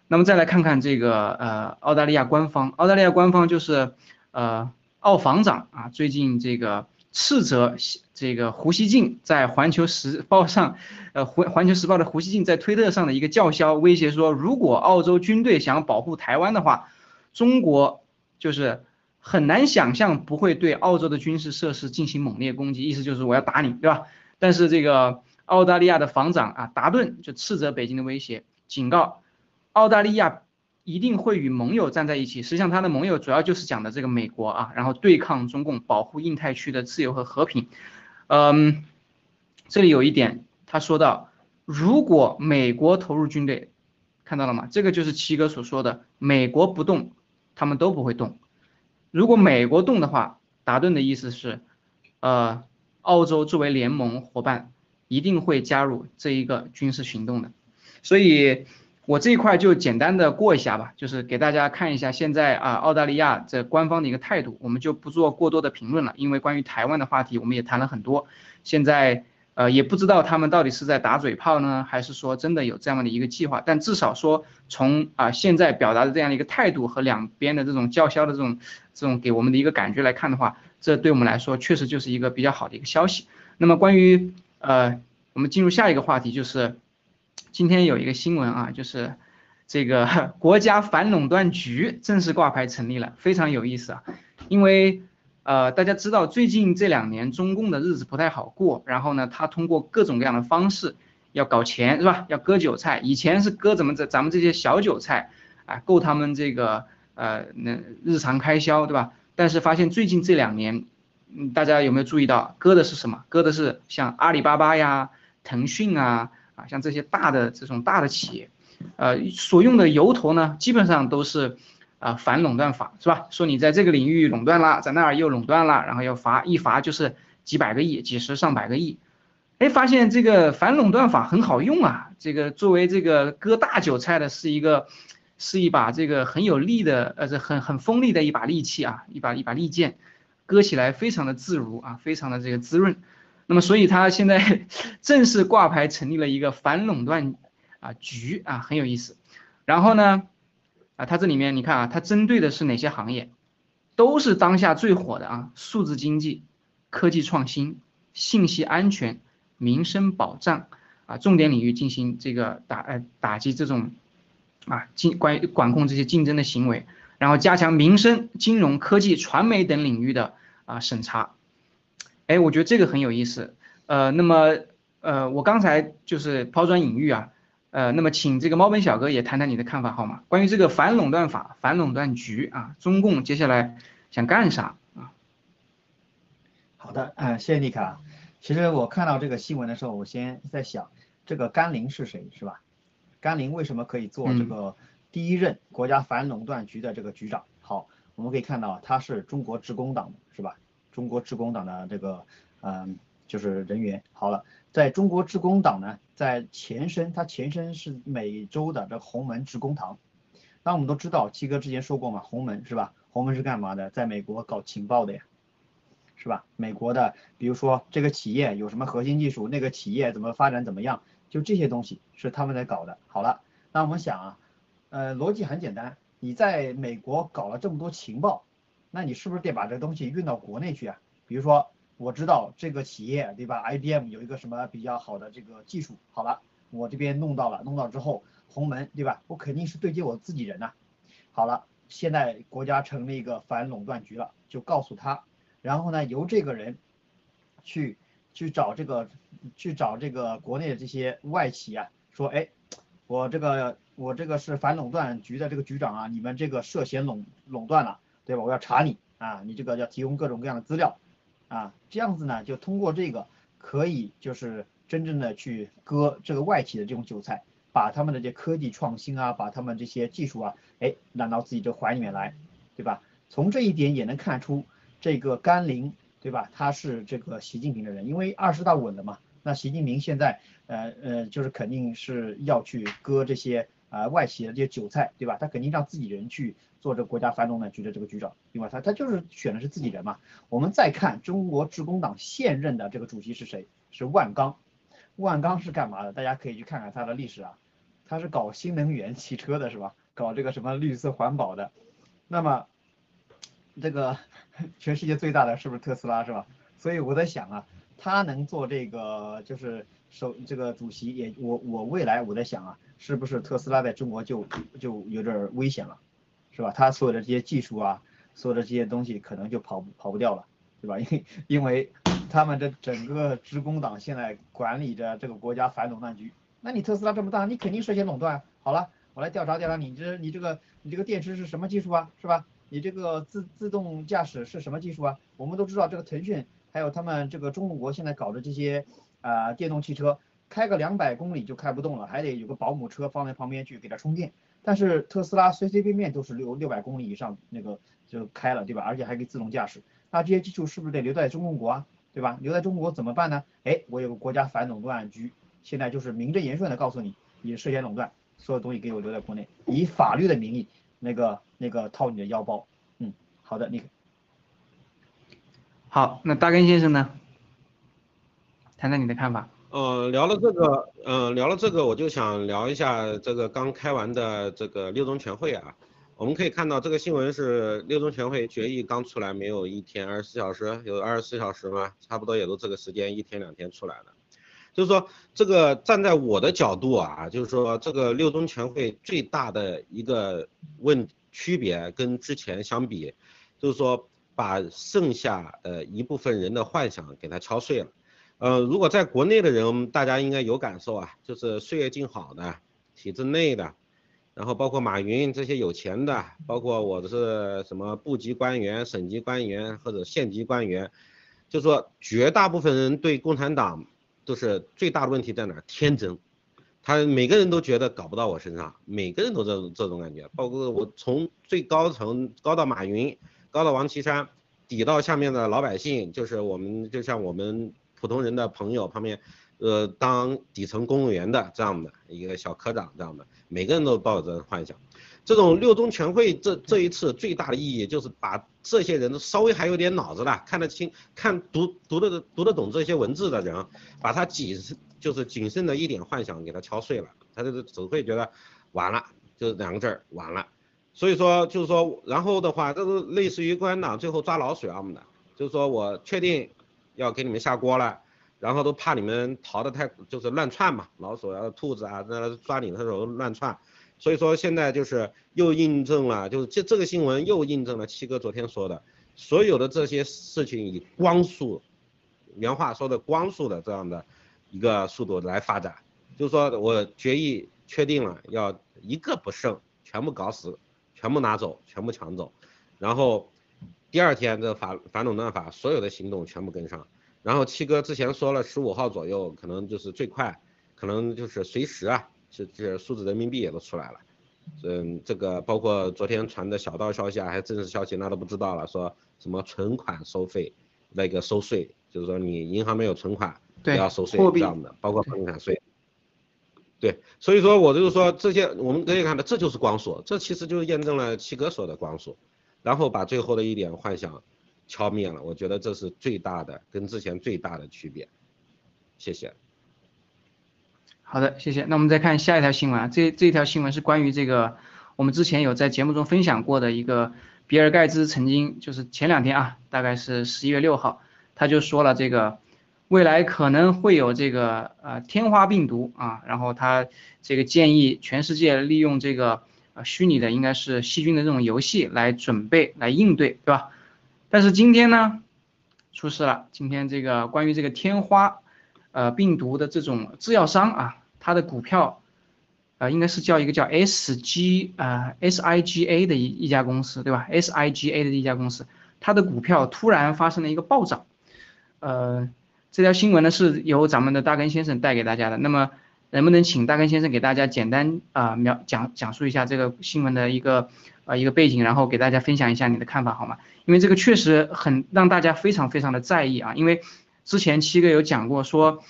那么再来看看这个呃澳大利亚官方，澳大利亚官方就是呃澳防长啊，最近这个斥责这个胡锡进在环球时报上，呃环环球时报的胡锡进在推特上的一个叫嚣，威胁说，如果澳洲军队想保护台湾的话，中国就是很难想象不会对澳洲的军事设施进行猛烈攻击，意思就是我要打你，对吧？但是这个澳大利亚的防长啊达顿就斥责北京的威胁，警告。澳大利亚一定会与盟友站在一起，实际上他的盟友主要就是讲的这个美国啊，然后对抗中共，保护印太区的自由和和平。嗯，这里有一点，他说到，如果美国投入军队，看到了吗？这个就是七哥所说的，美国不动，他们都不会动。如果美国动的话，达顿的意思是，呃，澳洲作为联盟伙伴，一定会加入这一个军事行动的，所以。我这一块就简单的过一下吧，就是给大家看一下现在啊澳大利亚这官方的一个态度，我们就不做过多的评论了，因为关于台湾的话题我们也谈了很多，现在呃也不知道他们到底是在打嘴炮呢，还是说真的有这样的一个计划，但至少说从啊现在表达的这样的一个态度和两边的这种叫嚣的这种这种给我们的一个感觉来看的话，这对我们来说确实就是一个比较好的一个消息。那么关于呃我们进入下一个话题就是。今天有一个新闻啊，就是这个 国家反垄断局正式挂牌成立了，非常有意思啊。因为呃，大家知道最近这两年中共的日子不太好过，然后呢，他通过各种各样的方式要搞钱是吧？要割韭菜。以前是割怎么这咱们这些小韭菜啊，够他们这个呃那日常开销，对吧？但是发现最近这两年，嗯，大家有没有注意到割的是什么？割的是像阿里巴巴呀、腾讯啊啊，像这些大的这种大的企业，呃，所用的由头呢，基本上都是啊反垄断法，是吧？说你在这个领域垄断了，在那儿又垄断了，然后要罚一罚就是几百个亿、几十上百个亿。哎，发现这个反垄断法很好用啊！这个作为这个割大韭菜的，是一个，是一把这个很有力的，呃，这很很锋利的一把利器啊，一把一把利剑，割起来非常的自如啊，非常的这个滋润。那么，所以他现在 正式挂牌成立了一个反垄断啊局啊，很有意思。然后呢，啊，它这里面你看啊，它针对的是哪些行业？都是当下最火的啊，数字经济、科技创新、信息安全。民生保障啊，重点领域进行这个打呃打击这种啊竞关于管控这些竞争的行为，然后加强民生、金融科技、传媒等领域的啊审查。哎，我觉得这个很有意思。呃，那么呃，我刚才就是抛砖引玉啊。呃，那么请这个猫本小哥也谈谈你的看法好吗？关于这个反垄断法、反垄断局啊，中共接下来想干啥啊？好的，嗯，谢谢妮卡。其实我看到这个新闻的时候，我先在想，这个甘霖是谁，是吧？甘霖为什么可以做这个第一任国家反垄断局的这个局长？好，我们可以看到他是中国职工党，是吧？中国职工党的这个，嗯，就是人员。好了，在中国职工党呢，在前身，它前身是美洲的这洪门职工堂。那我们都知道，七哥之前说过嘛，洪门是吧？洪门是干嘛的？在美国搞情报的呀。是吧？美国的，比如说这个企业有什么核心技术，那个企业怎么发展怎么样，就这些东西是他们在搞的。好了，那我们想啊，呃，逻辑很简单，你在美国搞了这么多情报，那你是不是得把这东西运到国内去啊？比如说我知道这个企业对吧，IBM 有一个什么比较好的这个技术，好了，我这边弄到了，弄到之后，鸿门对吧？我肯定是对接我自己人呐。好了，现在国家成立一个反垄断局了，就告诉他。然后呢，由这个人去去找这个去找这个国内的这些外企啊，说，哎，我这个我这个是反垄断局的这个局长啊，你们这个涉嫌垄垄断了，对吧？我要查你啊，你这个要提供各种各样的资料啊，这样子呢，就通过这个可以就是真正的去割这个外企的这种韭菜，把他们的这科技创新啊，把他们这些技术啊，哎，揽到自己这怀里面来，对吧？从这一点也能看出。这个甘霖，对吧？他是这个习近平的人，因为二十大稳了嘛。那习近平现在，呃呃，就是肯定是要去割这些啊外企的这些韭菜，对吧？他肯定让自己人去做这国家反垄断局的这个局长，另外他他就是选的是自己人嘛。我们再看中国职工党现任的这个主席是谁？是万钢。万钢是干嘛的？大家可以去看看他的历史啊。他是搞新能源汽车的，是吧？搞这个什么绿色环保的。那么这个。全世界最大的是不是特斯拉是吧？所以我在想啊，他能做这个就是首这个主席也我我未来我在想啊，是不是特斯拉在中国就就有点危险了，是吧？他所有的这些技术啊，所有的这些东西可能就跑跑不掉了，对吧？因为因为他们这整个职工党现在管理着这个国家反垄断局，那你特斯拉这么大，你肯定涉嫌垄断。好了，我来调查调查你这你这个你这个电池是什么技术啊，是吧？你这个自自动驾驶是什么技术啊？我们都知道这个腾讯还有他们这个中国现在搞的这些啊电动汽车，开个两百公里就开不动了，还得有个保姆车放在旁边去给它充电。但是特斯拉随随便便都是六六百公里以上那个就开了，对吧？而且还可以自动驾驶。那这些技术是不是得留在中国啊？对吧？留在中国怎么办呢？哎，我有个国家反垄断局，现在就是名正言顺的告诉你，你涉嫌垄断，所有东西给我留在国内，以法律的名义。那个那个掏你的腰包，嗯，好的，你好，那大根先生呢？谈谈你的看法。呃，聊了这个，嗯，聊了这个，我就想聊一下这个刚开完的这个六中全会啊。我们可以看到这个新闻是六中全会决议刚出来没有一天，二十四小时有二十四小时吗？差不多也都这个时间，一天两天出来的。就是说，这个站在我的角度啊，就是说，这个六中全会最大的一个问区别跟之前相比，就是说把剩下呃一部分人的幻想给它敲碎了。呃，如果在国内的人，大家应该有感受啊，就是岁月静好的体制内的，然后包括马云这些有钱的，包括我的是什么部级官员、省级官员或者县级官员，就说绝大部分人对共产党都是最大的问题在哪儿？天真。他每个人都觉得搞不到我身上，每个人都这种这种感觉，包括我从最高层高到马云，高到王岐山，底到下面的老百姓，就是我们就像我们普通人的朋友旁边。呃，当底层公务员的这样的一个小科长，这样的每个人都抱着幻想。这种六中全会这这一次最大的意义就是把这些人稍微还有点脑子的，看得清、看读读得读得懂这些文字的人，把他仅就是仅剩的一点幻想给他敲碎了，他就是只会觉得完了，就是两个字儿完了。所以说就是说，然后的话，这是类似于共产党最后抓老鼠一样的，就是说我确定要给你们下锅了。然后都怕你们逃得太，就是乱窜嘛，老鼠啊、兔子啊，在抓你的时候乱窜，所以说现在就是又印证了，就是这这个新闻又印证了七哥昨天说的，所有的这些事情以光速，原话说的光速的这样的一个速度来发展，就是说我决议确定了要一个不剩，全部搞死，全部拿走，全部抢走，然后第二天的反反垄断法所有的行动全部跟上。然后七哥之前说了十五号左右，可能就是最快，可能就是随时啊，这这数字人民币也都出来了。嗯，这个包括昨天传的小道消息啊，还是正式消息，那都不知道了。说什么存款收费，那个收税，就是说你银行没有存款，也要收税这样的，包括房地产税。对，所以说我就是说这些，我们可以看到，这就是光速，这其实就是验证了七哥说的光速，然后把最后的一点幻想。敲灭了，我觉得这是最大的跟之前最大的区别。谢谢。好的，谢谢。那我们再看下一条新闻啊，这这条新闻是关于这个我们之前有在节目中分享过的一个比尔盖茨曾经就是前两天啊，大概是十一月六号，他就说了这个未来可能会有这个呃天花病毒啊，然后他这个建议全世界利用这个呃虚拟的应该是细菌的这种游戏来准备来应对，对吧？但是今天呢，出事了。今天这个关于这个天花，呃，病毒的这种制药商啊，它的股票，呃，应该是叫一个叫 S G 啊 S I G A 的一一家公司，对吧？S I G A 的一家公司，它的股票突然发生了一个暴涨。呃，这条新闻呢是由咱们的大根先生带给大家的。那么，能不能请大根先生给大家简单啊描讲讲述一下这个新闻的一个？啊，一个背景，然后给大家分享一下你的看法好吗？因为这个确实很让大家非常非常的在意啊。因为之前七哥有讲过说，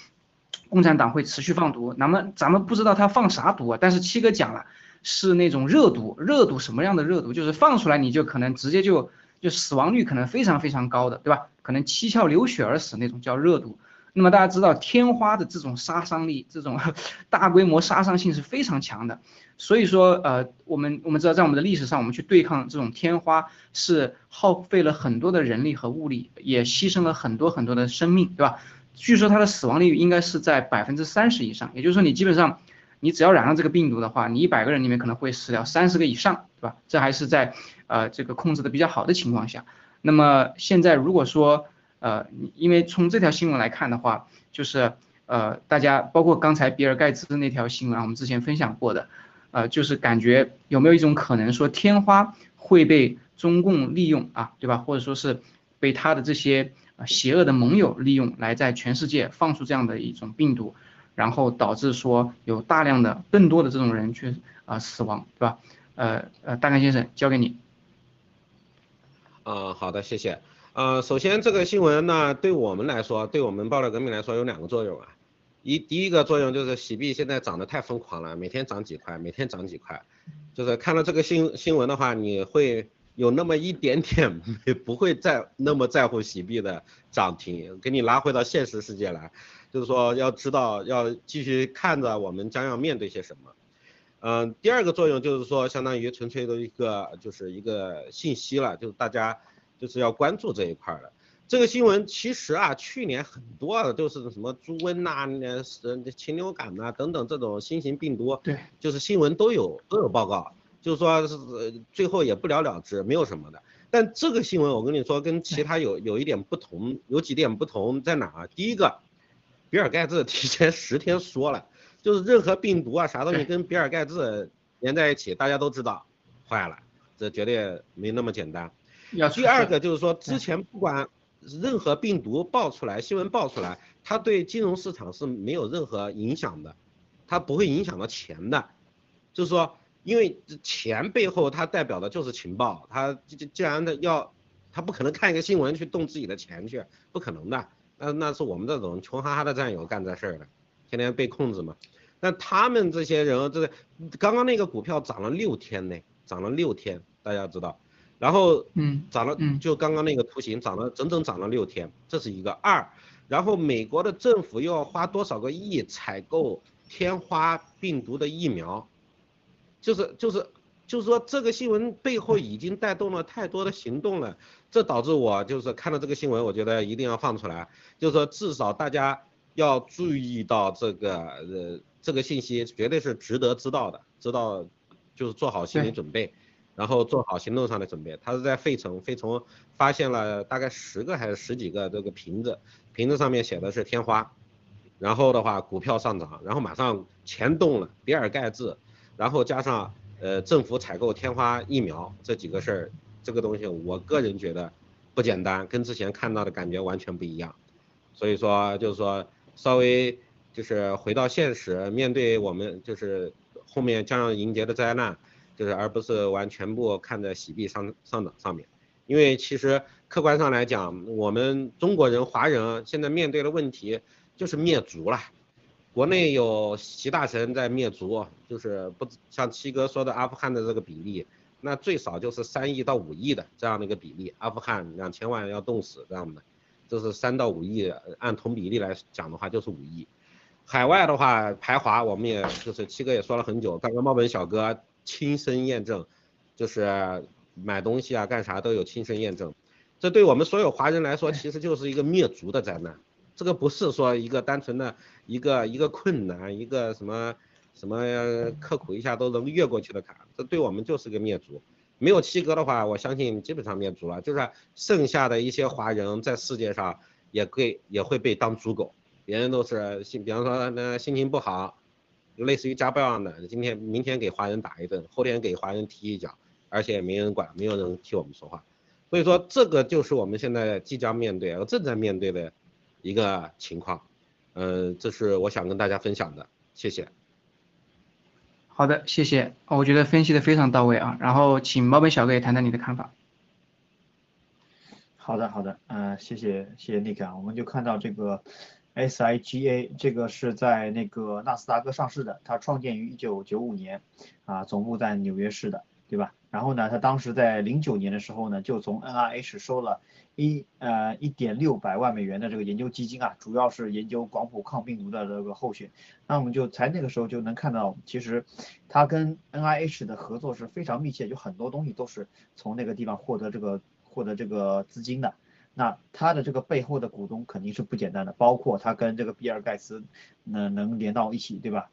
共产党会持续放毒，那么咱们不知道他放啥毒啊。但是七哥讲了，是那种热毒，热毒什么样的热毒？就是放出来你就可能直接就就死亡率可能非常非常高的，对吧？可能七窍流血而死那种叫热毒。那么大家知道天花的这种杀伤力，这种 大规模杀伤性是非常强的。所以说，呃，我们我们知道，在我们的历史上，我们去对抗这种天花是耗费了很多的人力和物力，也牺牲了很多很多的生命，对吧？据说它的死亡率应该是在百分之三十以上，也就是说，你基本上，你只要染上这个病毒的话，你一百个人里面可能会死掉三十个以上，对吧？这还是在呃这个控制的比较好的情况下。那么现在如果说，呃，因为从这条新闻来看的话，就是呃大家包括刚才比尔盖茨那条新闻，我们之前分享过的。呃，就是感觉有没有一种可能说天花会被中共利用啊，对吧？或者说是被他的这些邪恶的盟友利用，来在全世界放出这样的一种病毒，然后导致说有大量的更多的这种人去啊死亡，对吧？呃呃，大干先生交给你。呃，好的，谢谢。呃，首先这个新闻呢，对我们来说，对我们爆料革命来说有两个作用啊。一第一个作用就是洗币现在涨得太疯狂了，每天涨几块，每天涨几块，就是看到这个新新闻的话，你会有那么一点点 不会再那么在乎洗币的涨停，给你拉回到现实世界来，就是说要知道要继续看着我们将要面对些什么。嗯，第二个作用就是说相当于纯粹的一个就是一个信息了，就是大家就是要关注这一块的。这个新闻其实啊，去年很多都是什么猪瘟呐、那是禽流感呐等等这种新型病毒，对，就是新闻都有都有报告，就是说是最后也不了了之，没有什么的。但这个新闻我跟你说，跟其他有有一点不同，有几点不同在哪啊？第一个，比尔盖茨 提前十天说了，就是任何病毒啊啥东西跟比尔盖茨连在一起，大家都知道坏了，这绝对没那么简单。要第二个就是说，之前不管任何病毒爆出来，新闻爆出来，它对金融市场是没有任何影响的，它不会影响到钱的。就是说，因为钱背后它代表的就是情报，它既既然的要，它不可能看一个新闻去动自己的钱去，不可能的。那那是我们这种穷哈哈的战友干这事儿的，天天被控制嘛。那他们这些人，这个刚刚那个股票涨了六天呢，涨了六天，大家知道。然后，嗯，涨了，嗯，就刚刚那个图形涨了整整涨了六天，这是一个二。然后美国的政府又要花多少个亿采购天花病毒的疫苗？就是就是就是说这个新闻背后已经带动了太多的行动了，这导致我就是看到这个新闻，我觉得一定要放出来，就是说至少大家要注意到这个呃这个信息绝对是值得知道的，知道就是做好心理准备。然后做好行动上的准备。他是在费城，费城发现了大概十个还是十几个这个瓶子，瓶子上面写的是天花。然后的话，股票上涨，然后马上钱动了，比尔盖茨，然后加上呃政府采购天花疫苗这几个事儿，这个东西我个人觉得不简单，跟之前看到的感觉完全不一样。所以说就是说稍微就是回到现实，面对我们就是后面将要迎接的灾难。就是而不是完全部看在洗币上上涨上面，因为其实客观上来讲，我们中国人、华人现在面对的问题就是灭族了。国内有习大神在灭族，就是不像七哥说的阿富汗的这个比例，那最少就是三亿到五亿的这样的一个比例。阿富汗两千万要冻死这样的，这是三到五亿，按同比例来讲的话就是五亿。海外的话排华，我们也就是七哥也说了很久，刚刚猫本小哥。亲身验证，就是买东西啊，干啥都有亲身验证。这对我们所有华人来说，其实就是一个灭族的灾难。这个不是说一个单纯的一个一个困难，一个什么什么刻苦一下都能越过去的坎。这对我们就是个灭族。没有七哥的话，我相信基本上灭族了。就是剩下的一些华人在世界上也会也会被当猪狗。别人都是心，比方说那心情不好。类似于家暴一样的，今天、明天给华人打一顿，后天给华人踢一脚，而且也没人管，没有人替我们说话。所以说，这个就是我们现在即将面对、正在面对的一个情况。嗯，这是我想跟大家分享的，谢谢。好的，谢谢。我觉得分析的非常到位啊。然后请猫本小哥也谈谈你的看法。好的，好的，嗯，谢谢，谢谢 Nick 啊。我们就看到这个。SIGA 这个是在那个纳斯达克上市的，它创建于一九九五年，啊，总部在纽约市的，对吧？然后呢，它当时在零九年的时候呢，就从 NIH 收了一呃一点六百万美元的这个研究基金啊，主要是研究广谱抗病毒的这个候选。那我们就在那个时候就能看到，其实它跟 NIH 的合作是非常密切，就很多东西都是从那个地方获得这个获得这个资金的。那他的这个背后的股东肯定是不简单的，包括他跟这个比尔盖茨，能能连到一起，对吧？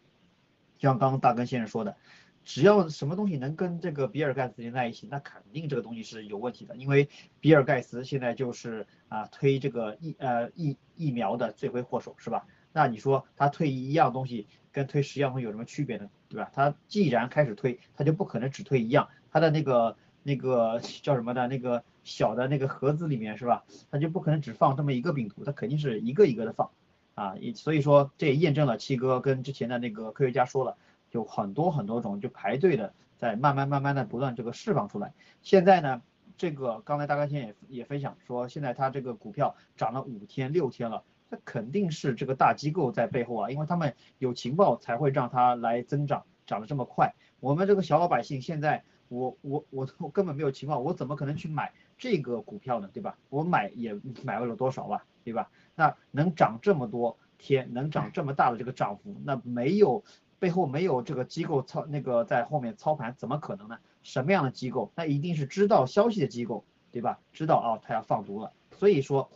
就像刚刚大根先生说的，只要什么东西能跟这个比尔盖茨连在一起，那肯定这个东西是有问题的，因为比尔盖茨现在就是啊推这个疫呃疫疫苗的罪魁祸首，是吧？那你说他推一样东西跟推十样东西有什么区别呢？对吧？他既然开始推，他就不可能只推一样，他的那个那个叫什么的那个。小的那个盒子里面是吧？它就不可能只放这么一个病毒，它肯定是一个一个的放啊。也所以说这也验证了七哥跟之前的那个科学家说了，有很多很多种就排队的在慢慢慢慢的不断这个释放出来。现在呢，这个刚才大概先也也分享说，现在它这个股票涨了五天六天了，那肯定是这个大机构在背后啊，因为他们有情报才会让它来增长，涨得这么快。我们这个小老百姓现在，我我我我 根本没有情报，我怎么可能去买？这个股票呢，对吧？我买也买不了多少吧，对吧？那能涨这么多天，能涨这么大的这个涨幅，那没有背后没有这个机构操那个在后面操盘，怎么可能呢？什么样的机构？那一定是知道消息的机构，对吧？知道啊，他要放毒了。所以说，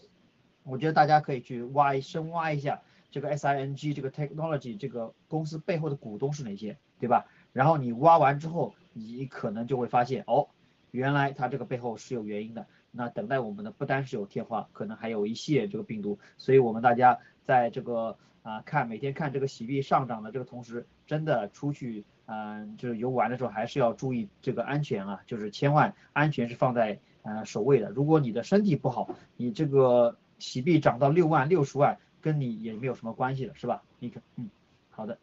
我觉得大家可以去挖深挖一下这个 SING 这个 technology 这个公司背后的股东是哪些，对吧？然后你挖完之后，你可能就会发现哦。原来它这个背后是有原因的，那等待我们的不单是有天花，可能还有一系列这个病毒，所以我们大家在这个啊看每天看这个洗币上涨的这个同时，真的出去嗯，就是游玩的时候还是要注意这个安全啊，就是千万安全是放在呃首位的。如果你的身体不好，你这个洗币涨到六万、六十万，跟你也没有什么关系了，是吧？你看，嗯，好的。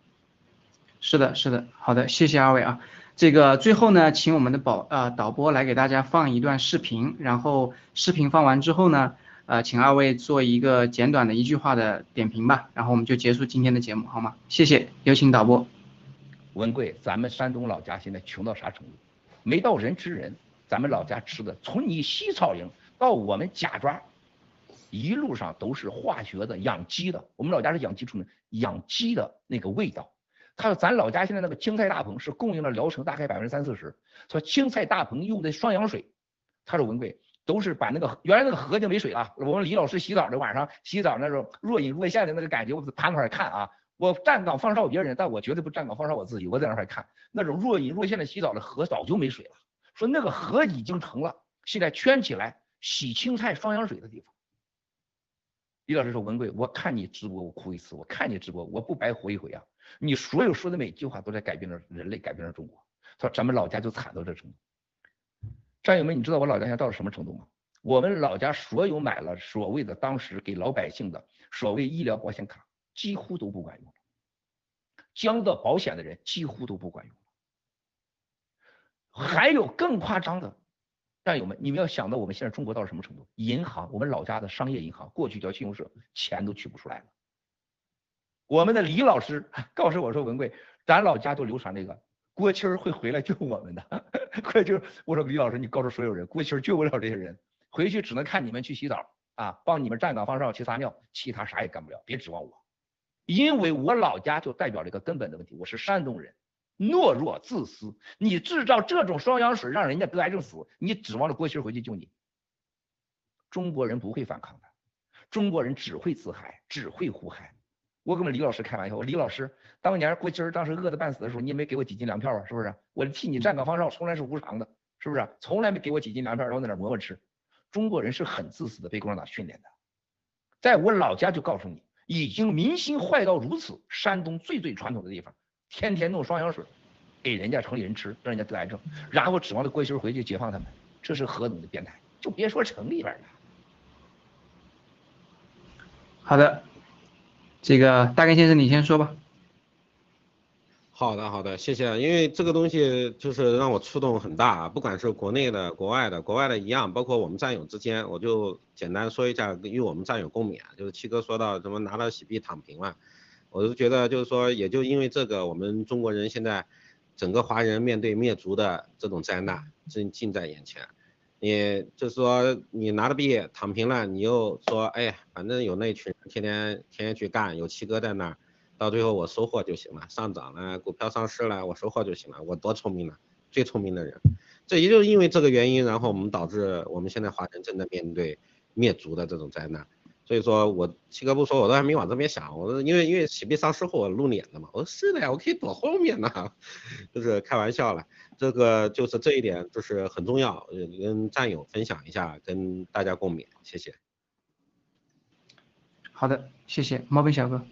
是的，是的，好的，谢谢二位啊。这个最后呢，请我们的导呃导播来给大家放一段视频，然后视频放完之后呢，呃，请二位做一个简短的一句话的点评吧，然后我们就结束今天的节目，好吗？谢谢，有请导播。文贵，咱们山东老家现在穷到啥程度？没到人吃人，咱们老家吃的，从你西草营到我们贾庄，一路上都是化学的养鸡的，我们老家是养鸡出名，养鸡的那个味道。他说咱老家现在那个青菜大棚是供应了聊城大概百分之三四十，说青菜大棚用的双氧水，他说文贵都是把那个原来那个河就没水了，我们李老师洗澡的晚上洗澡那种若隐若现的那个感觉，我趴那块看啊，我站岗放哨别人，但我绝对不站岗放哨我自己，我在那块看那种若隐若现的洗澡的河早就没水了，说那个河已经成了现在圈起来洗青菜双氧水的地方。李老师说文贵，我看你直播我哭一次，我看你直播我不白活一回啊。你所有说的每句话都在改变着人类，改变着中国。他说咱们老家就惨到这程度。战友们，你知道我老家现在到了什么程度吗？我们老家所有买了所谓的当时给老百姓的所谓医疗保险卡，几乎都不管用了。交的保险的人几乎都不管用了。还有更夸张的，战友们，你们要想到我们现在中国到了什么程度？银行，我们老家的商业银行，过去叫信用社，钱都取不出来了。我们的李老师 告诉我说：“文贵，咱老家都流传这个郭青会回来救我们的。快就我说李老师，你告诉所有人，郭青救不了这些人，回去只能看你们去洗澡啊，帮你们站岗放哨去撒尿，其他啥也干不了。别指望我，因为我老家就代表了一个根本的问题。我是山东人，懦弱自私。你制造这种双氧水，让人家得癌症死，你指望着郭青回去救你？中国人不会反抗的，中国人只会自嗨，只会呼嗨。”我跟我们李老师开玩笑，我李老师当年郭今儿当时饿得半死的时候，你也没给我几斤粮票啊，是不是？我替你站岗放哨，从来是无偿的，是不是？从来没给我几斤粮票，然后在那磨磨吃。中国人是很自私的，被共产党训练的。在我老家就告诉你，已经民心坏到如此，山东最最传统的地方，天天弄双氧水给人家城里人吃，让人家得癌症，然后指望着郭新回去解放他们，这是何等的变态！就别说城里边了。好的。这个大根先生，你先说吧。好的，好的，谢谢。因为这个东西就是让我触动很大，不管是国内的、国外的，国外的一样，包括我们战友之间，我就简单说一下，与我们战友共勉。就是七哥说到什么拿到洗币躺平了，我就觉得就是说，也就因为这个，我们中国人现在整个华人面对灭族的这种灾难正近在眼前。你就是说，你拿着币躺平了，你又说，哎，反正有那群天天天天去干，有七哥在那儿，到最后我收获就行了，上涨了，股票上市了，我收获就行了，我多聪明呢，最聪明的人。这也就是因为这个原因，然后我们导致我们现在华人正在面对灭族的这种灾难。所以说我七哥不说，我都还没往这边想，我说因为因为喜币上市后我露脸了嘛，我说是的呀，我可以躲后面呢，就是开玩笑了。这个就是这一点，就是很重要，跟战友分享一下，跟大家共勉，谢谢。好的，谢谢毛本小哥。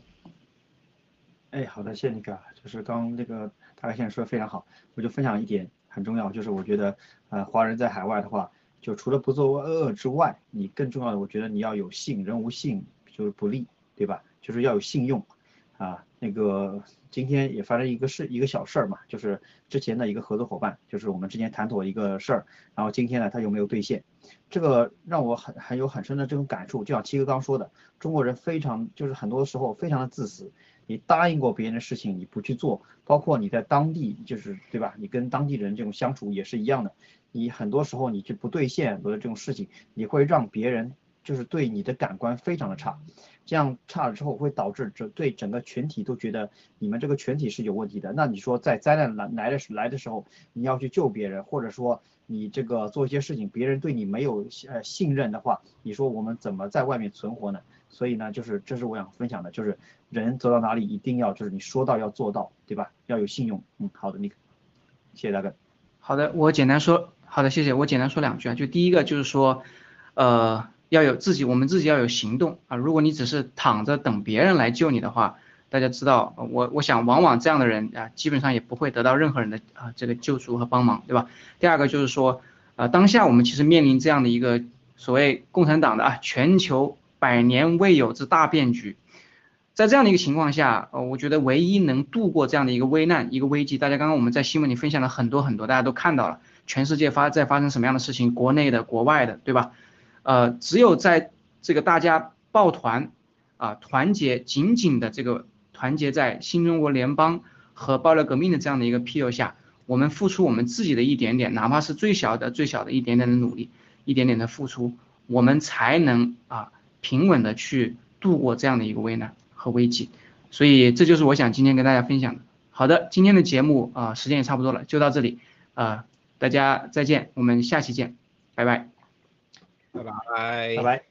哎，好的，谢谢你哥，就是刚那个大概先生说的非常好，我就分享一点很重要，就是我觉得，呃，华人在海外的话，就除了不作恶之外，你更重要的，我觉得你要有信，人无信就是不利，对吧？就是要有信用。啊，那个今天也发生一个事，一个小事儿嘛，就是之前的一个合作伙伴，就是我们之前谈妥一个事儿，然后今天呢他有没有兑现？这个让我很很有很深的这种感触，就像七哥刚说的，中国人非常就是很多时候非常的自私，你答应过别人的事情你不去做，包括你在当地就是对吧？你跟当地人这种相处也是一样的，你很多时候你就不兑现很多的这种事情，你会让别人就是对你的感官非常的差。这样差了之后，会导致这对整个群体都觉得你们这个群体是有问题的。那你说在灾难来来的时来的时候，你要去救别人，或者说你这个做一些事情，别人对你没有呃信任的话，你说我们怎么在外面存活呢？所以呢，就是这是我想分享的，就是人走到哪里一定要就是你说到要做到，对吧？要有信用。嗯，好的，你，谢谢大哥。好的，我简单说，好的，谢谢。我简单说两句啊，就第一个就是说，呃。要有自己，我们自己要有行动啊！如果你只是躺着等别人来救你的话，大家知道，我我想往往这样的人啊，基本上也不会得到任何人的啊这个救助和帮忙，对吧？第二个就是说，呃，当下我们其实面临这样的一个所谓共产党的啊全球百年未有之大变局，在这样的一个情况下，呃，我觉得唯一能度过这样的一个危难、一个危机，大家刚刚我们在新闻里分享了很多很多，大家都看到了，全世界发在发生什么样的事情，国内的、国外的，对吧？呃，只有在这个大家抱团啊，团结紧紧的这个。团结在新中国联邦和爆料革命的这样的一个庇佑下，我们付出我们自己的一点点，哪怕是最小的、最小的一点点的努力，一点点的付出，我们才能啊平稳的去度过这样的一个危难和危机。所以这就是我想今天跟大家分享的。好的，今天的节目啊时间也差不多了，就到这里啊，大家再见，我们下期见，拜拜，拜拜，拜拜。